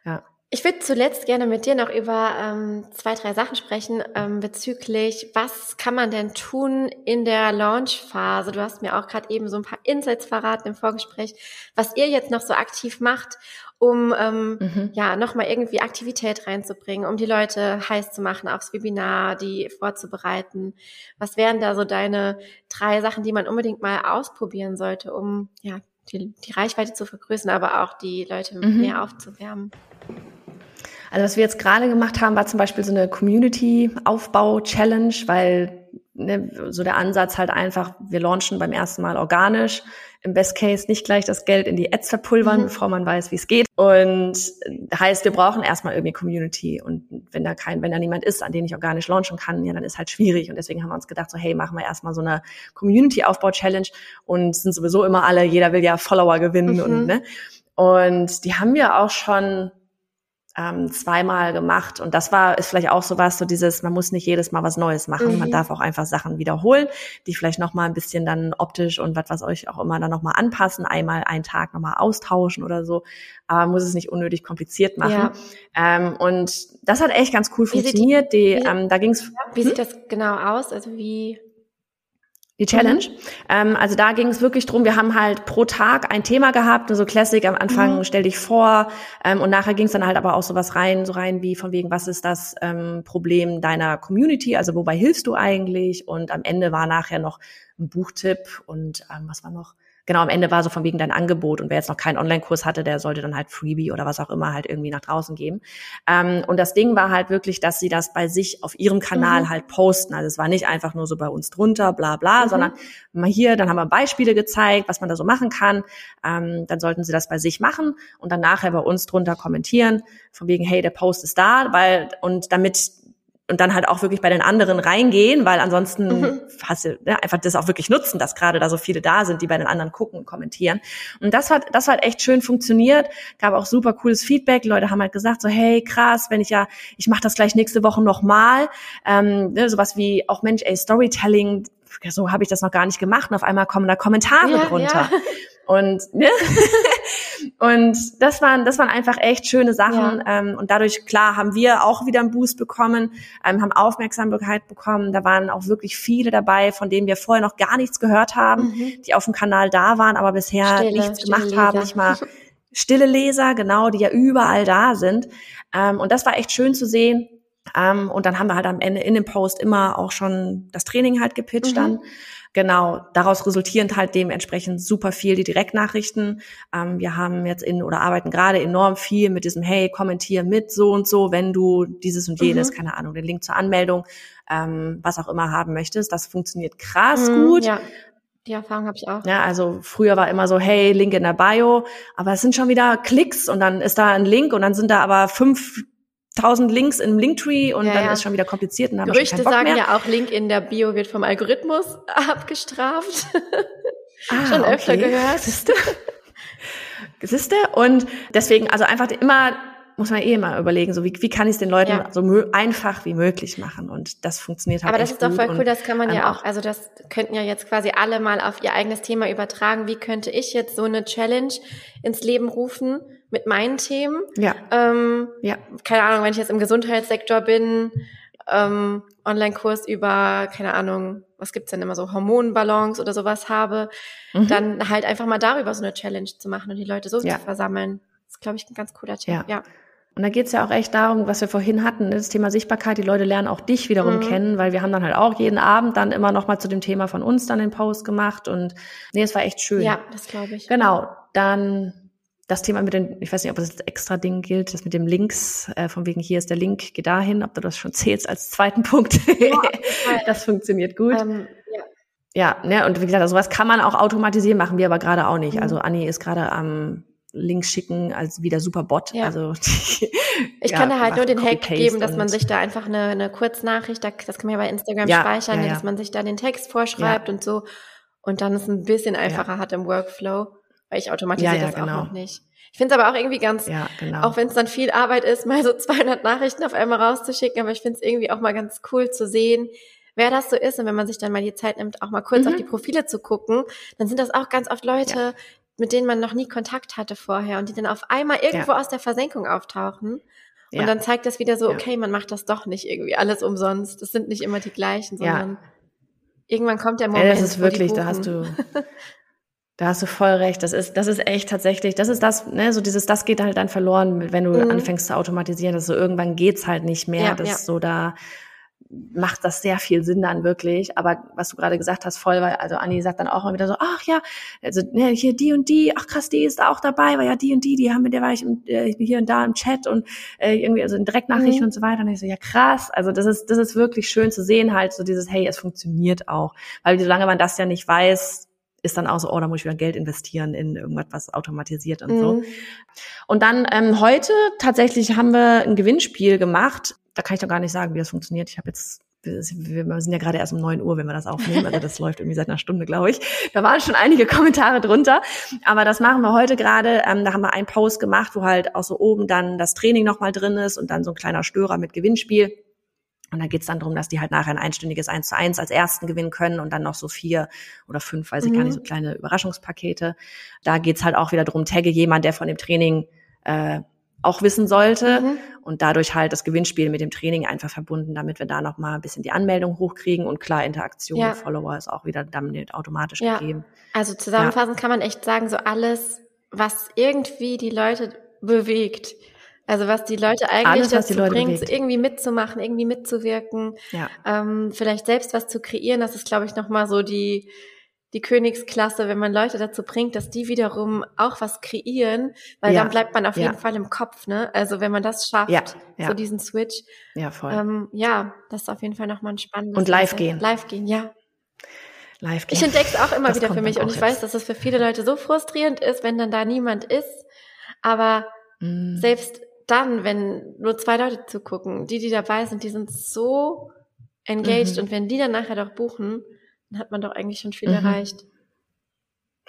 Speaker 2: Ja. Ich würde zuletzt gerne mit dir noch über ähm, zwei, drei Sachen sprechen ähm, bezüglich, was kann man denn tun in der Launchphase? Du hast mir auch gerade eben so ein paar Insights verraten im Vorgespräch, was ihr jetzt noch so aktiv macht, um ähm, mhm. ja nochmal irgendwie Aktivität reinzubringen, um die Leute heiß zu machen aufs Webinar, die vorzubereiten. Was wären da so deine drei Sachen, die man unbedingt mal ausprobieren sollte, um ja die, die Reichweite zu vergrößern, aber auch die Leute mhm. mehr aufzuwärmen?
Speaker 1: Also was wir jetzt gerade gemacht haben, war zum Beispiel so eine Community-Aufbau-Challenge, weil ne, so der Ansatz halt einfach, wir launchen beim ersten Mal organisch, im Best Case nicht gleich das Geld in die Ads verpulvern, mhm. bevor man weiß, wie es geht. Und heißt, wir brauchen erstmal irgendwie Community. Und wenn da kein, wenn da niemand ist, an den ich organisch launchen kann, ja, dann ist halt schwierig. Und deswegen haben wir uns gedacht, so, hey, machen wir erstmal so eine Community-Aufbau-Challenge und sind sowieso immer alle, jeder will ja Follower gewinnen mhm. und, ne? Und die haben wir auch schon ähm, zweimal gemacht. Und das war, ist vielleicht auch so was, so dieses, man muss nicht jedes Mal was Neues machen. Mhm. Man darf auch einfach Sachen wiederholen, die vielleicht nochmal ein bisschen dann optisch und was, was euch auch immer dann nochmal anpassen, einmal einen Tag nochmal austauschen oder so. Aber man muss es nicht unnötig kompliziert machen. Ja. Ähm, und das hat echt ganz cool wie funktioniert. Die, die, ähm, da ging's.
Speaker 2: Wie hm? sieht das genau aus? Also wie
Speaker 1: die Challenge. Mhm. Ähm, also da ging es wirklich drum. wir haben halt pro Tag ein Thema gehabt, so Classic am Anfang, mhm. stell dich vor, ähm, und nachher ging es dann halt aber auch sowas rein, so rein wie von wegen, was ist das ähm, Problem deiner Community, also wobei hilfst du eigentlich? Und am Ende war nachher noch ein Buchtipp und ähm, was war noch? Genau am Ende war so von wegen dein Angebot und wer jetzt noch keinen Online-Kurs hatte, der sollte dann halt Freebie oder was auch immer halt irgendwie nach draußen geben. Ähm, und das Ding war halt wirklich, dass sie das bei sich auf ihrem Kanal mhm. halt posten. Also es war nicht einfach nur so bei uns drunter, bla bla, mhm. sondern mal hier, dann haben wir Beispiele gezeigt, was man da so machen kann. Ähm, dann sollten sie das bei sich machen und dann nachher bei uns drunter kommentieren, von wegen, hey, der Post ist da, weil und damit und dann halt auch wirklich bei den anderen reingehen, weil ansonsten mhm. hast du ja, einfach das auch wirklich nutzen, dass gerade da so viele da sind, die bei den anderen gucken und kommentieren. Und das hat, das hat echt schön funktioniert, gab auch super cooles Feedback. Die Leute haben halt gesagt so, hey, krass, wenn ich ja, ich mache das gleich nächste Woche nochmal. Ähm, ne, sowas wie auch Mensch, ey, Storytelling, so habe ich das noch gar nicht gemacht. Und auf einmal kommen da Kommentare ja, drunter. Ja. Und, ne? und das waren, das waren einfach echt schöne Sachen. Ja. Ähm, und dadurch, klar, haben wir auch wieder einen Boost bekommen, ähm, haben Aufmerksamkeit bekommen. Da waren auch wirklich viele dabei, von denen wir vorher noch gar nichts gehört haben, mhm. die auf dem Kanal da waren, aber bisher stille, nichts gemacht Leser. haben, nicht mal stille Leser, genau, die ja überall da sind. Ähm, und das war echt schön zu sehen. Um, und dann haben wir halt am Ende in dem Post immer auch schon das Training halt gepitcht mhm. dann. Genau, daraus resultierend halt dementsprechend super viel die Direktnachrichten. Ähm, wir haben jetzt in oder arbeiten gerade enorm viel mit diesem Hey, kommentier mit so und so, wenn du dieses und jenes, mhm. keine Ahnung, den Link zur Anmeldung, ähm, was auch immer haben möchtest. Das funktioniert krass mhm, gut.
Speaker 2: Ja. Die Erfahrung habe ich auch.
Speaker 1: Ja, also früher war immer so, hey, Link in der Bio, aber es sind schon wieder Klicks und dann ist da ein Link und dann sind da aber fünf tausend Links im Linktree und ja, dann ja. ist schon wieder kompliziert und dann
Speaker 2: Gerüchte sagen mehr. ja auch, Link in der Bio wird vom Algorithmus abgestraft. Ah, schon öfter okay. gehört.
Speaker 1: Siehste? Und deswegen, also einfach immer muss man eh mal überlegen, so wie, wie kann ich es den Leuten ja. so einfach wie möglich machen und das funktioniert halt
Speaker 2: Aber das ist doch voll cool, das kann man ja auch, also das könnten ja jetzt quasi alle mal auf ihr eigenes Thema übertragen. Wie könnte ich jetzt so eine Challenge ins Leben rufen mit meinen Themen?
Speaker 1: Ja.
Speaker 2: Ähm, ja. Keine Ahnung, wenn ich jetzt im Gesundheitssektor bin, ähm, Online-Kurs über, keine Ahnung, was gibt's denn immer so, Hormonballons oder sowas habe, mhm. dann halt einfach mal darüber so eine Challenge zu machen und die Leute so ja. zu versammeln. Das ist, glaube ich, ein ganz cooler Tipp.
Speaker 1: Ja. ja. Und da geht's ja auch echt darum, was wir vorhin hatten, ne, das Thema Sichtbarkeit. Die Leute lernen auch dich wiederum mhm. kennen, weil wir haben dann halt auch jeden Abend dann immer noch mal zu dem Thema von uns dann den Post gemacht und nee, es war echt schön.
Speaker 2: Ja, das glaube ich.
Speaker 1: Genau. Dann das Thema mit den, ich weiß nicht, ob das extra Ding gilt, das mit dem Links, äh, von wegen hier ist der Link, geh dahin, ob du das schon zählst als zweiten Punkt. Ja, das funktioniert gut. Ähm, ja. ja, ne, und wie gesagt, also sowas kann man auch automatisieren, machen wir aber gerade auch nicht. Mhm. Also Anni ist gerade am Links schicken als wie der Superbot. Ja. Also
Speaker 2: die, ich ja, kann da halt nur den Hack geben, dass man sich da einfach eine, eine Kurznachricht, das kann man ja bei Instagram ja, speichern, ja, dass man sich da den Text vorschreibt und so und dann es ein bisschen einfacher hat im Workflow, weil ich automatisiere das genau. auch noch nicht. Ich finde es aber auch irgendwie ganz, genau. auch wenn es dann viel Arbeit ist, mal so 200 Nachrichten auf einmal rauszuschicken, aber ich finde es irgendwie auch mal ganz cool zu sehen, wer das so ist. Und wenn man sich dann mal die Zeit nimmt, auch mal kurz mhm. auf die Profile zu gucken, dann sind das auch ganz oft Leute, ja mit denen man noch nie Kontakt hatte vorher und die dann auf einmal irgendwo ja. aus der Versenkung auftauchen. Und ja. dann zeigt das wieder so, okay, man macht das doch nicht irgendwie alles umsonst. Das sind nicht immer die gleichen, sondern ja. irgendwann kommt der Moment.
Speaker 1: Ja, das ist wirklich, da hast du, da hast du voll recht. Das ist, das ist echt tatsächlich, das ist das, ne, so dieses, das geht halt dann verloren, wenn du mhm. anfängst zu automatisieren. Das so irgendwann geht's halt nicht mehr. Ja, das ja. so da, macht das sehr viel Sinn dann wirklich. Aber was du gerade gesagt hast, voll, weil, also Anni sagt dann auch mal wieder so, ach ja, also ne, hier die und die, ach krass, die ist da auch dabei, weil ja die und die, die haben mit der war ich im, äh, hier und da im Chat und äh, irgendwie, also in Direktnachrichten mhm. und so weiter. Und ich so, ja krass, also das ist, das ist wirklich schön zu sehen, halt so dieses, hey, es funktioniert auch. Weil solange man das ja nicht weiß, ist dann auch so, oh, da muss ich wieder Geld investieren in irgendwas, was automatisiert und mhm. so. Und dann ähm, heute tatsächlich haben wir ein Gewinnspiel gemacht da kann ich doch gar nicht sagen, wie das funktioniert. Ich habe jetzt wir sind ja gerade erst um neun Uhr, wenn wir das aufnehmen. Also das läuft irgendwie seit einer Stunde, glaube ich. Da waren schon einige Kommentare drunter. Aber das machen wir heute gerade. Ähm, da haben wir einen Post gemacht, wo halt auch so oben dann das Training nochmal drin ist und dann so ein kleiner Störer mit Gewinnspiel. Und da geht's dann darum, dass die halt nachher ein einstündiges Eins zu eins als ersten gewinnen können und dann noch so vier oder fünf, weiß ich mhm. gar nicht, so kleine Überraschungspakete. Da geht's halt auch wieder darum, tagge jemand, der von dem Training äh, auch wissen sollte mhm. und dadurch halt das Gewinnspiel mit dem Training einfach verbunden, damit wir da noch mal ein bisschen die Anmeldung hochkriegen und klar Interaktion ja. mit Follower ist auch wieder damit automatisch ja. gegeben.
Speaker 2: Also zusammenfassend ja. kann man echt sagen, so alles, was irgendwie die Leute bewegt. Also was die Leute eigentlich Alles, dazu Leute bringt, bewegt. irgendwie mitzumachen, irgendwie mitzuwirken, ja. ähm, vielleicht selbst was zu kreieren, das ist, glaube ich, nochmal so die die Königsklasse, wenn man Leute dazu bringt, dass die wiederum auch was kreieren, weil ja. dann bleibt man auf jeden ja. Fall im Kopf, ne? Also wenn man das schafft, ja. so diesen Switch.
Speaker 1: Ja, voll.
Speaker 2: Ähm, ja, das ist auf jeden Fall nochmal ein spannendes.
Speaker 1: Und live gehen.
Speaker 2: Live gehen, ja. Live gehen. Ich entdecke es auch immer das wieder für mich und ich jetzt. weiß, dass es für viele Leute so frustrierend ist, wenn dann da niemand ist. Aber mm. selbst dann, wenn nur zwei Leute zugucken, die, die dabei sind, die sind so engaged mhm. und wenn die dann nachher doch buchen, dann hat man doch eigentlich schon viel mhm. erreicht.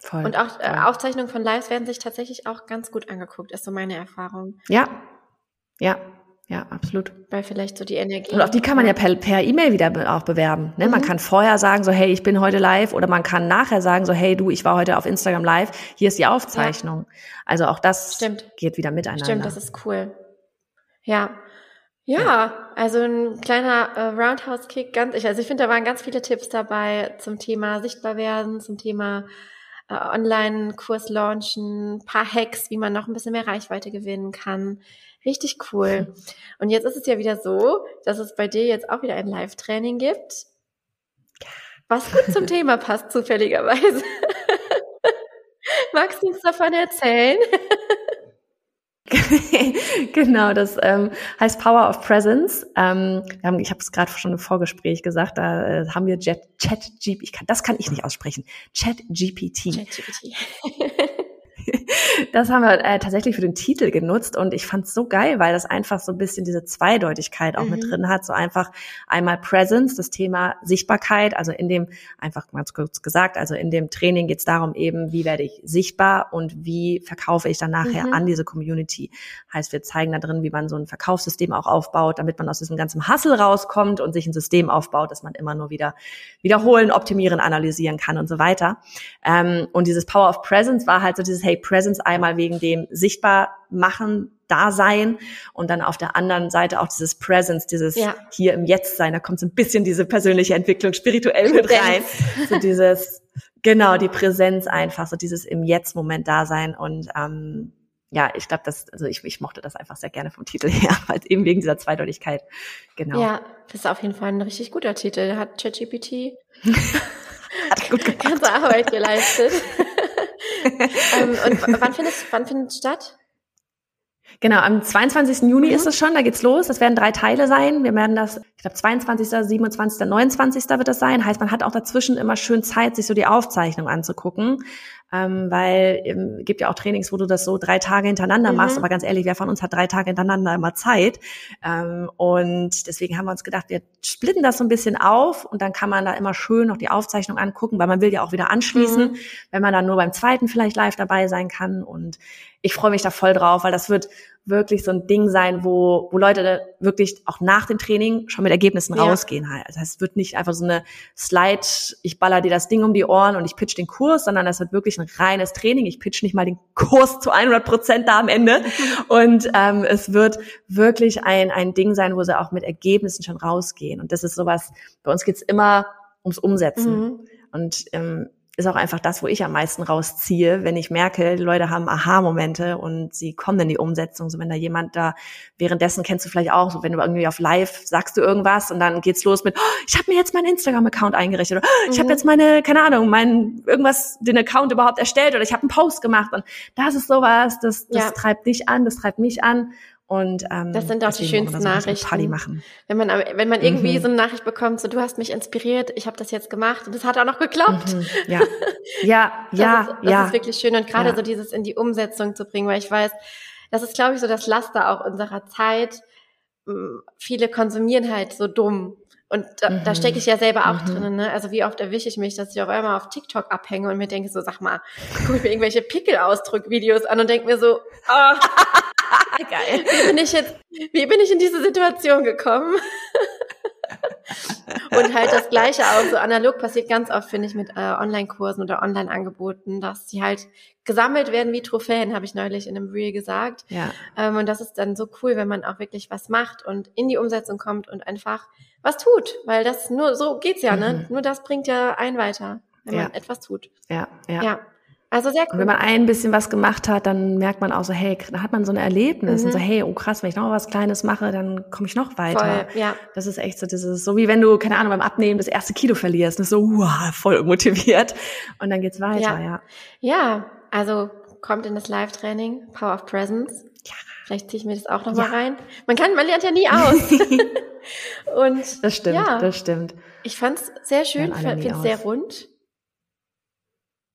Speaker 2: Voll. Und auch äh, Aufzeichnungen von Lives werden sich tatsächlich auch ganz gut angeguckt, ist so meine Erfahrung.
Speaker 1: Ja, ja, ja, absolut.
Speaker 2: Weil vielleicht so die Energie.
Speaker 1: Und auch die kann man ja per, per E-Mail wieder be auch bewerben. Ne? Mhm. Man kann vorher sagen, so, hey, ich bin heute live, oder man kann nachher sagen, so, hey, du, ich war heute auf Instagram live, hier ist die Aufzeichnung. Ja. Also auch das Stimmt. geht wieder miteinander.
Speaker 2: Stimmt, das ist cool. Ja. Ja, also ein kleiner äh, Roundhouse-Kick, ganz, ich, also ich finde, da waren ganz viele Tipps dabei zum Thema sichtbar werden, zum Thema äh, Online-Kurs launchen, paar Hacks, wie man noch ein bisschen mehr Reichweite gewinnen kann. Richtig cool. Und jetzt ist es ja wieder so, dass es bei dir jetzt auch wieder ein Live-Training gibt, was gut zum Thema passt, zufälligerweise. Magst du uns davon erzählen?
Speaker 1: genau, das ähm, heißt Power of Presence. Ähm, haben, ich habe es gerade schon im Vorgespräch gesagt, da äh, haben wir Chat, Chat G, ich kann, das kann ich nicht aussprechen. Chat GPT. Chat GPT. das haben wir äh, tatsächlich für den Titel genutzt und ich fand es so geil, weil das einfach so ein bisschen diese Zweideutigkeit auch mhm. mit drin hat. So einfach einmal Presence, das Thema Sichtbarkeit, also in dem, einfach ganz kurz gesagt, also in dem Training geht es darum eben, wie werde ich sichtbar und wie verkaufe ich dann nachher mhm. an diese Community. Heißt, wir zeigen da drin, wie man so ein Verkaufssystem auch aufbaut, damit man aus diesem ganzen Hustle rauskommt und sich ein System aufbaut, dass man immer nur wieder wiederholen, optimieren, analysieren kann und so weiter. Ähm, und dieses Power of Presence war halt so dieses, hey, Presence einmal wegen dem sichtbar machen Dasein und dann auf der anderen Seite auch dieses Presence, dieses ja. hier im Jetzt sein. Da kommt so ein bisschen diese persönliche Entwicklung spirituell mit rein. So dieses, genau, die Präsenz einfach, so dieses im Jetzt-Moment da sein und ähm, ja, ich glaube, das, also ich, ich mochte das einfach sehr gerne vom Titel her, weil eben wegen dieser Zweideutigkeit. Genau.
Speaker 2: Ja, das ist auf jeden Fall ein richtig guter Titel. Hat ChatGPT
Speaker 1: hat gut gemacht.
Speaker 2: ganze Arbeit geleistet. Ähm, und wann findet, wann findet es statt?
Speaker 1: Genau, am 22. Juni mhm. ist es schon, da geht's los. Das werden drei Teile sein. Wir werden das, ich glaube, 22., 27., 29. wird das sein. Heißt, man hat auch dazwischen immer schön Zeit, sich so die Aufzeichnung anzugucken ähm, weil ähm, gibt ja auch Trainings, wo du das so drei Tage hintereinander mhm. machst, aber ganz ehrlich, wer von uns hat drei Tage hintereinander immer Zeit? Ähm, und deswegen haben wir uns gedacht, wir splitten das so ein bisschen auf und dann kann man da immer schön noch die Aufzeichnung angucken, weil man will ja auch wieder anschließen, mhm. wenn man dann nur beim zweiten vielleicht live dabei sein kann und ich freue mich da voll drauf, weil das wird wirklich so ein Ding sein, wo, wo Leute wirklich auch nach dem Training schon mit Ergebnissen ja. rausgehen. Halt. Also es wird nicht einfach so eine Slide, ich baller dir das Ding um die Ohren und ich pitch den Kurs, sondern es wird wirklich ein reines Training. Ich pitch nicht mal den Kurs zu 100 Prozent da am Ende. Und ähm, es wird wirklich ein, ein Ding sein, wo sie auch mit Ergebnissen schon rausgehen. Und das ist sowas, bei uns geht's immer ums Umsetzen. Mhm. Und ähm, ist auch einfach das, wo ich am meisten rausziehe, wenn ich merke, die Leute haben Aha-Momente und sie kommen in die Umsetzung. So wenn da jemand da, währenddessen kennst du vielleicht auch, so wenn du irgendwie auf Live sagst du irgendwas und dann geht's los mit, oh, ich habe mir jetzt meinen Instagram-Account eingerichtet oder oh, ich mhm. habe jetzt meine, keine Ahnung, mein irgendwas, den Account überhaupt erstellt oder ich habe einen Post gemacht und das ist sowas, das, das ja. treibt dich an, das treibt mich an und ähm,
Speaker 2: das sind auch die schönsten Nachrichten.
Speaker 1: machen.
Speaker 2: Wenn man wenn man irgendwie mhm. so eine Nachricht bekommt, so du hast mich inspiriert, ich habe das jetzt gemacht und das hat auch noch geklappt.
Speaker 1: Mhm. Ja, ja, ja,
Speaker 2: ist, das
Speaker 1: ja.
Speaker 2: ist wirklich schön und gerade ja. so dieses in die Umsetzung zu bringen, weil ich weiß, das ist glaube ich so das Laster auch unserer Zeit. Viele konsumieren halt so dumm und da, mhm. da stecke ich ja selber auch mhm. drinnen. Ne? Also wie oft erwische ich mich, dass ich auf einmal auf TikTok abhänge und mir denke so, sag mal, gucke ich mir irgendwelche Pickelausdrückvideos an und denke mir so, oh, geil. Wie bin ich jetzt, wie bin ich in diese Situation gekommen? und halt das Gleiche auch so analog passiert ganz oft, finde ich, mit äh, Online-Kursen oder Online-Angeboten, dass die halt gesammelt werden wie Trophäen, habe ich neulich in einem Reel gesagt.
Speaker 1: Ja.
Speaker 2: Ähm, und das ist dann so cool, wenn man auch wirklich was macht und in die Umsetzung kommt und einfach was tut, weil das nur so geht's ja, ne? Mhm. Nur das bringt ja einen weiter, wenn ja. man etwas tut.
Speaker 1: Ja, ja. ja.
Speaker 2: Also sehr cool.
Speaker 1: Und wenn man ein bisschen was gemacht hat, dann merkt man auch so, hey, da hat man so ein Erlebnis mhm. und so, hey, oh krass, wenn ich noch was Kleines mache, dann komme ich noch weiter.
Speaker 2: Voll, ja.
Speaker 1: Das ist echt so, das ist so wie wenn du, keine Ahnung, beim Abnehmen das erste Kilo verlierst, das ist so, wow, voll motiviert und dann geht's weiter, ja.
Speaker 2: Ja, ja also kommt in das Live-Training, Power of Presence. Ja. Vielleicht ziehe ich mir das auch noch ja. mal rein. Man kann, man lernt ja nie aus. und
Speaker 1: das stimmt, ja, das stimmt.
Speaker 2: Ich fand's sehr schön, finde es sehr rund.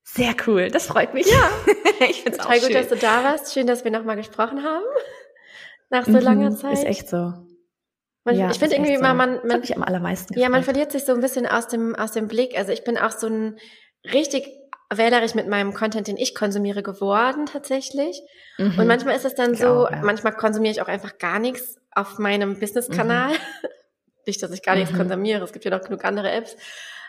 Speaker 1: Sehr cool, das freut mich.
Speaker 2: Ja, ich finde es total gut, dass du da warst. Schön, dass wir nochmal gesprochen haben. Nach so mhm, langer Zeit.
Speaker 1: Ist echt so.
Speaker 2: Man, ja, ich finde irgendwie immer, so. man, man,
Speaker 1: das ich am allermeisten
Speaker 2: gefreut. Ja, man verliert sich so ein bisschen aus dem, aus dem Blick. Also ich bin auch so ein richtig wählerisch mit meinem Content, den ich konsumiere, geworden tatsächlich. Mhm. Und manchmal ist es dann ich so, auch, ja. manchmal konsumiere ich auch einfach gar nichts auf meinem Business-Kanal. Mhm. Nicht, dass ich gar nichts mhm. konsumiere, es gibt ja noch genug andere Apps.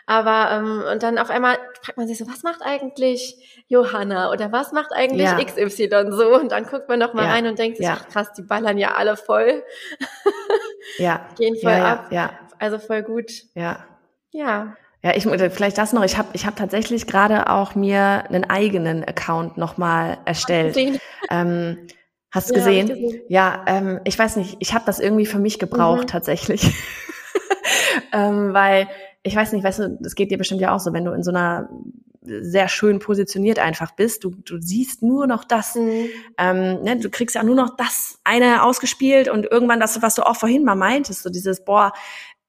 Speaker 2: Aber ähm, und dann auf einmal fragt man sich so, was macht eigentlich Johanna oder was macht eigentlich ja. XY so? Und dann guckt man noch mal ja. rein und denkt sich, ja. ach krass, die ballern ja alle voll.
Speaker 1: ja.
Speaker 2: Gehen voll ab.
Speaker 1: Ja.
Speaker 2: Also voll gut.
Speaker 1: Ja.
Speaker 2: Ja.
Speaker 1: Ja, ich vielleicht das noch. Ich habe ich hab tatsächlich gerade auch mir einen eigenen Account nochmal erstellt. Ähm, hast du gesehen? Ja, gesehen? ja ähm, ich weiß nicht. Ich habe das irgendwie für mich gebraucht mhm. tatsächlich, ähm, weil ich weiß nicht, weißt du, das geht dir bestimmt ja auch so, wenn du in so einer sehr schön positioniert einfach bist. Du, du siehst nur noch das. Mhm. Ähm, ne, du kriegst ja nur noch das eine ausgespielt und irgendwann das, was du auch vorhin mal meintest, so dieses, boah,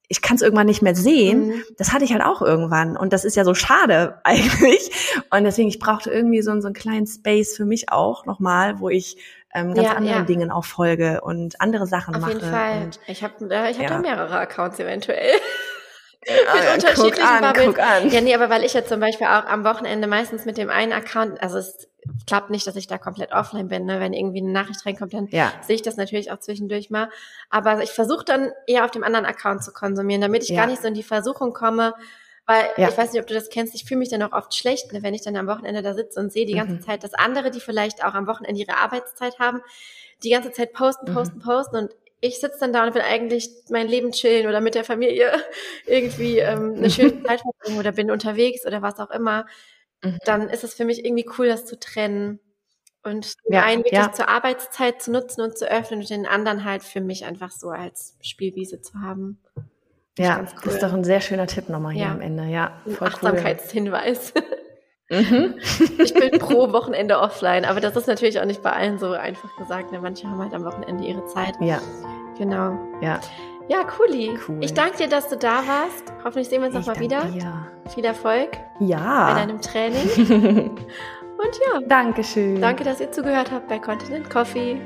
Speaker 1: ich kann es irgendwann nicht mehr sehen. Mhm. Das hatte ich halt auch irgendwann. Und das ist ja so schade eigentlich. Und deswegen, ich brauchte irgendwie so, so einen kleinen Space für mich auch nochmal, wo ich ähm, ganz ja, anderen ja. Dingen auch folge und andere Sachen
Speaker 2: Auf
Speaker 1: mache.
Speaker 2: Auf jeden Fall.
Speaker 1: Und,
Speaker 2: ich habe äh, ich hab ja. da mehrere Accounts eventuell.
Speaker 1: Ah, mit ja, unterschiedlichen guck an, Guck an.
Speaker 2: Ja, nee, aber weil ich jetzt zum Beispiel auch am Wochenende meistens mit dem einen Account, also es klappt nicht, dass ich da komplett offline bin. Ne? Wenn irgendwie eine Nachricht reinkommt, dann ja. sehe ich das natürlich auch zwischendurch mal. Aber ich versuche dann eher auf dem anderen Account zu konsumieren, damit ich ja. gar nicht so in die Versuchung komme, Weil ja. ich weiß nicht, ob du das kennst, ich fühle mich dann auch oft schlecht, ne, wenn ich dann am Wochenende da sitze und sehe die ganze mhm. Zeit, dass andere, die vielleicht auch am Wochenende ihre Arbeitszeit haben, die ganze Zeit posten, posten, mhm. posten und ich sitze dann da und will eigentlich mein Leben chillen oder mit der Familie irgendwie ähm, eine schöne Zeit verbringen oder bin unterwegs oder was auch immer, mhm. dann ist es für mich irgendwie cool, das zu trennen und den ja, einen wirklich ja. zur Arbeitszeit zu nutzen und zu öffnen und den anderen halt für mich einfach so als Spielwiese zu haben.
Speaker 1: Ja, cool. das ist doch ein sehr schöner Tipp nochmal hier ja. am Ende. Ja,
Speaker 2: voll Achtsamkeitshinweis. Cool. Mhm. ich bin pro Wochenende offline, aber das ist natürlich auch nicht bei allen so einfach gesagt. Ne? Manche haben halt am Wochenende ihre Zeit.
Speaker 1: Ja.
Speaker 2: Genau.
Speaker 1: Ja.
Speaker 2: Ja, cooli. Cool. Ich danke dir, dass du da warst. Hoffentlich sehen wir uns nochmal wieder.
Speaker 1: Dir.
Speaker 2: Viel Erfolg.
Speaker 1: Ja.
Speaker 2: Bei deinem Training. Und ja.
Speaker 1: Dankeschön.
Speaker 2: Danke, dass ihr zugehört habt bei Continent Coffee.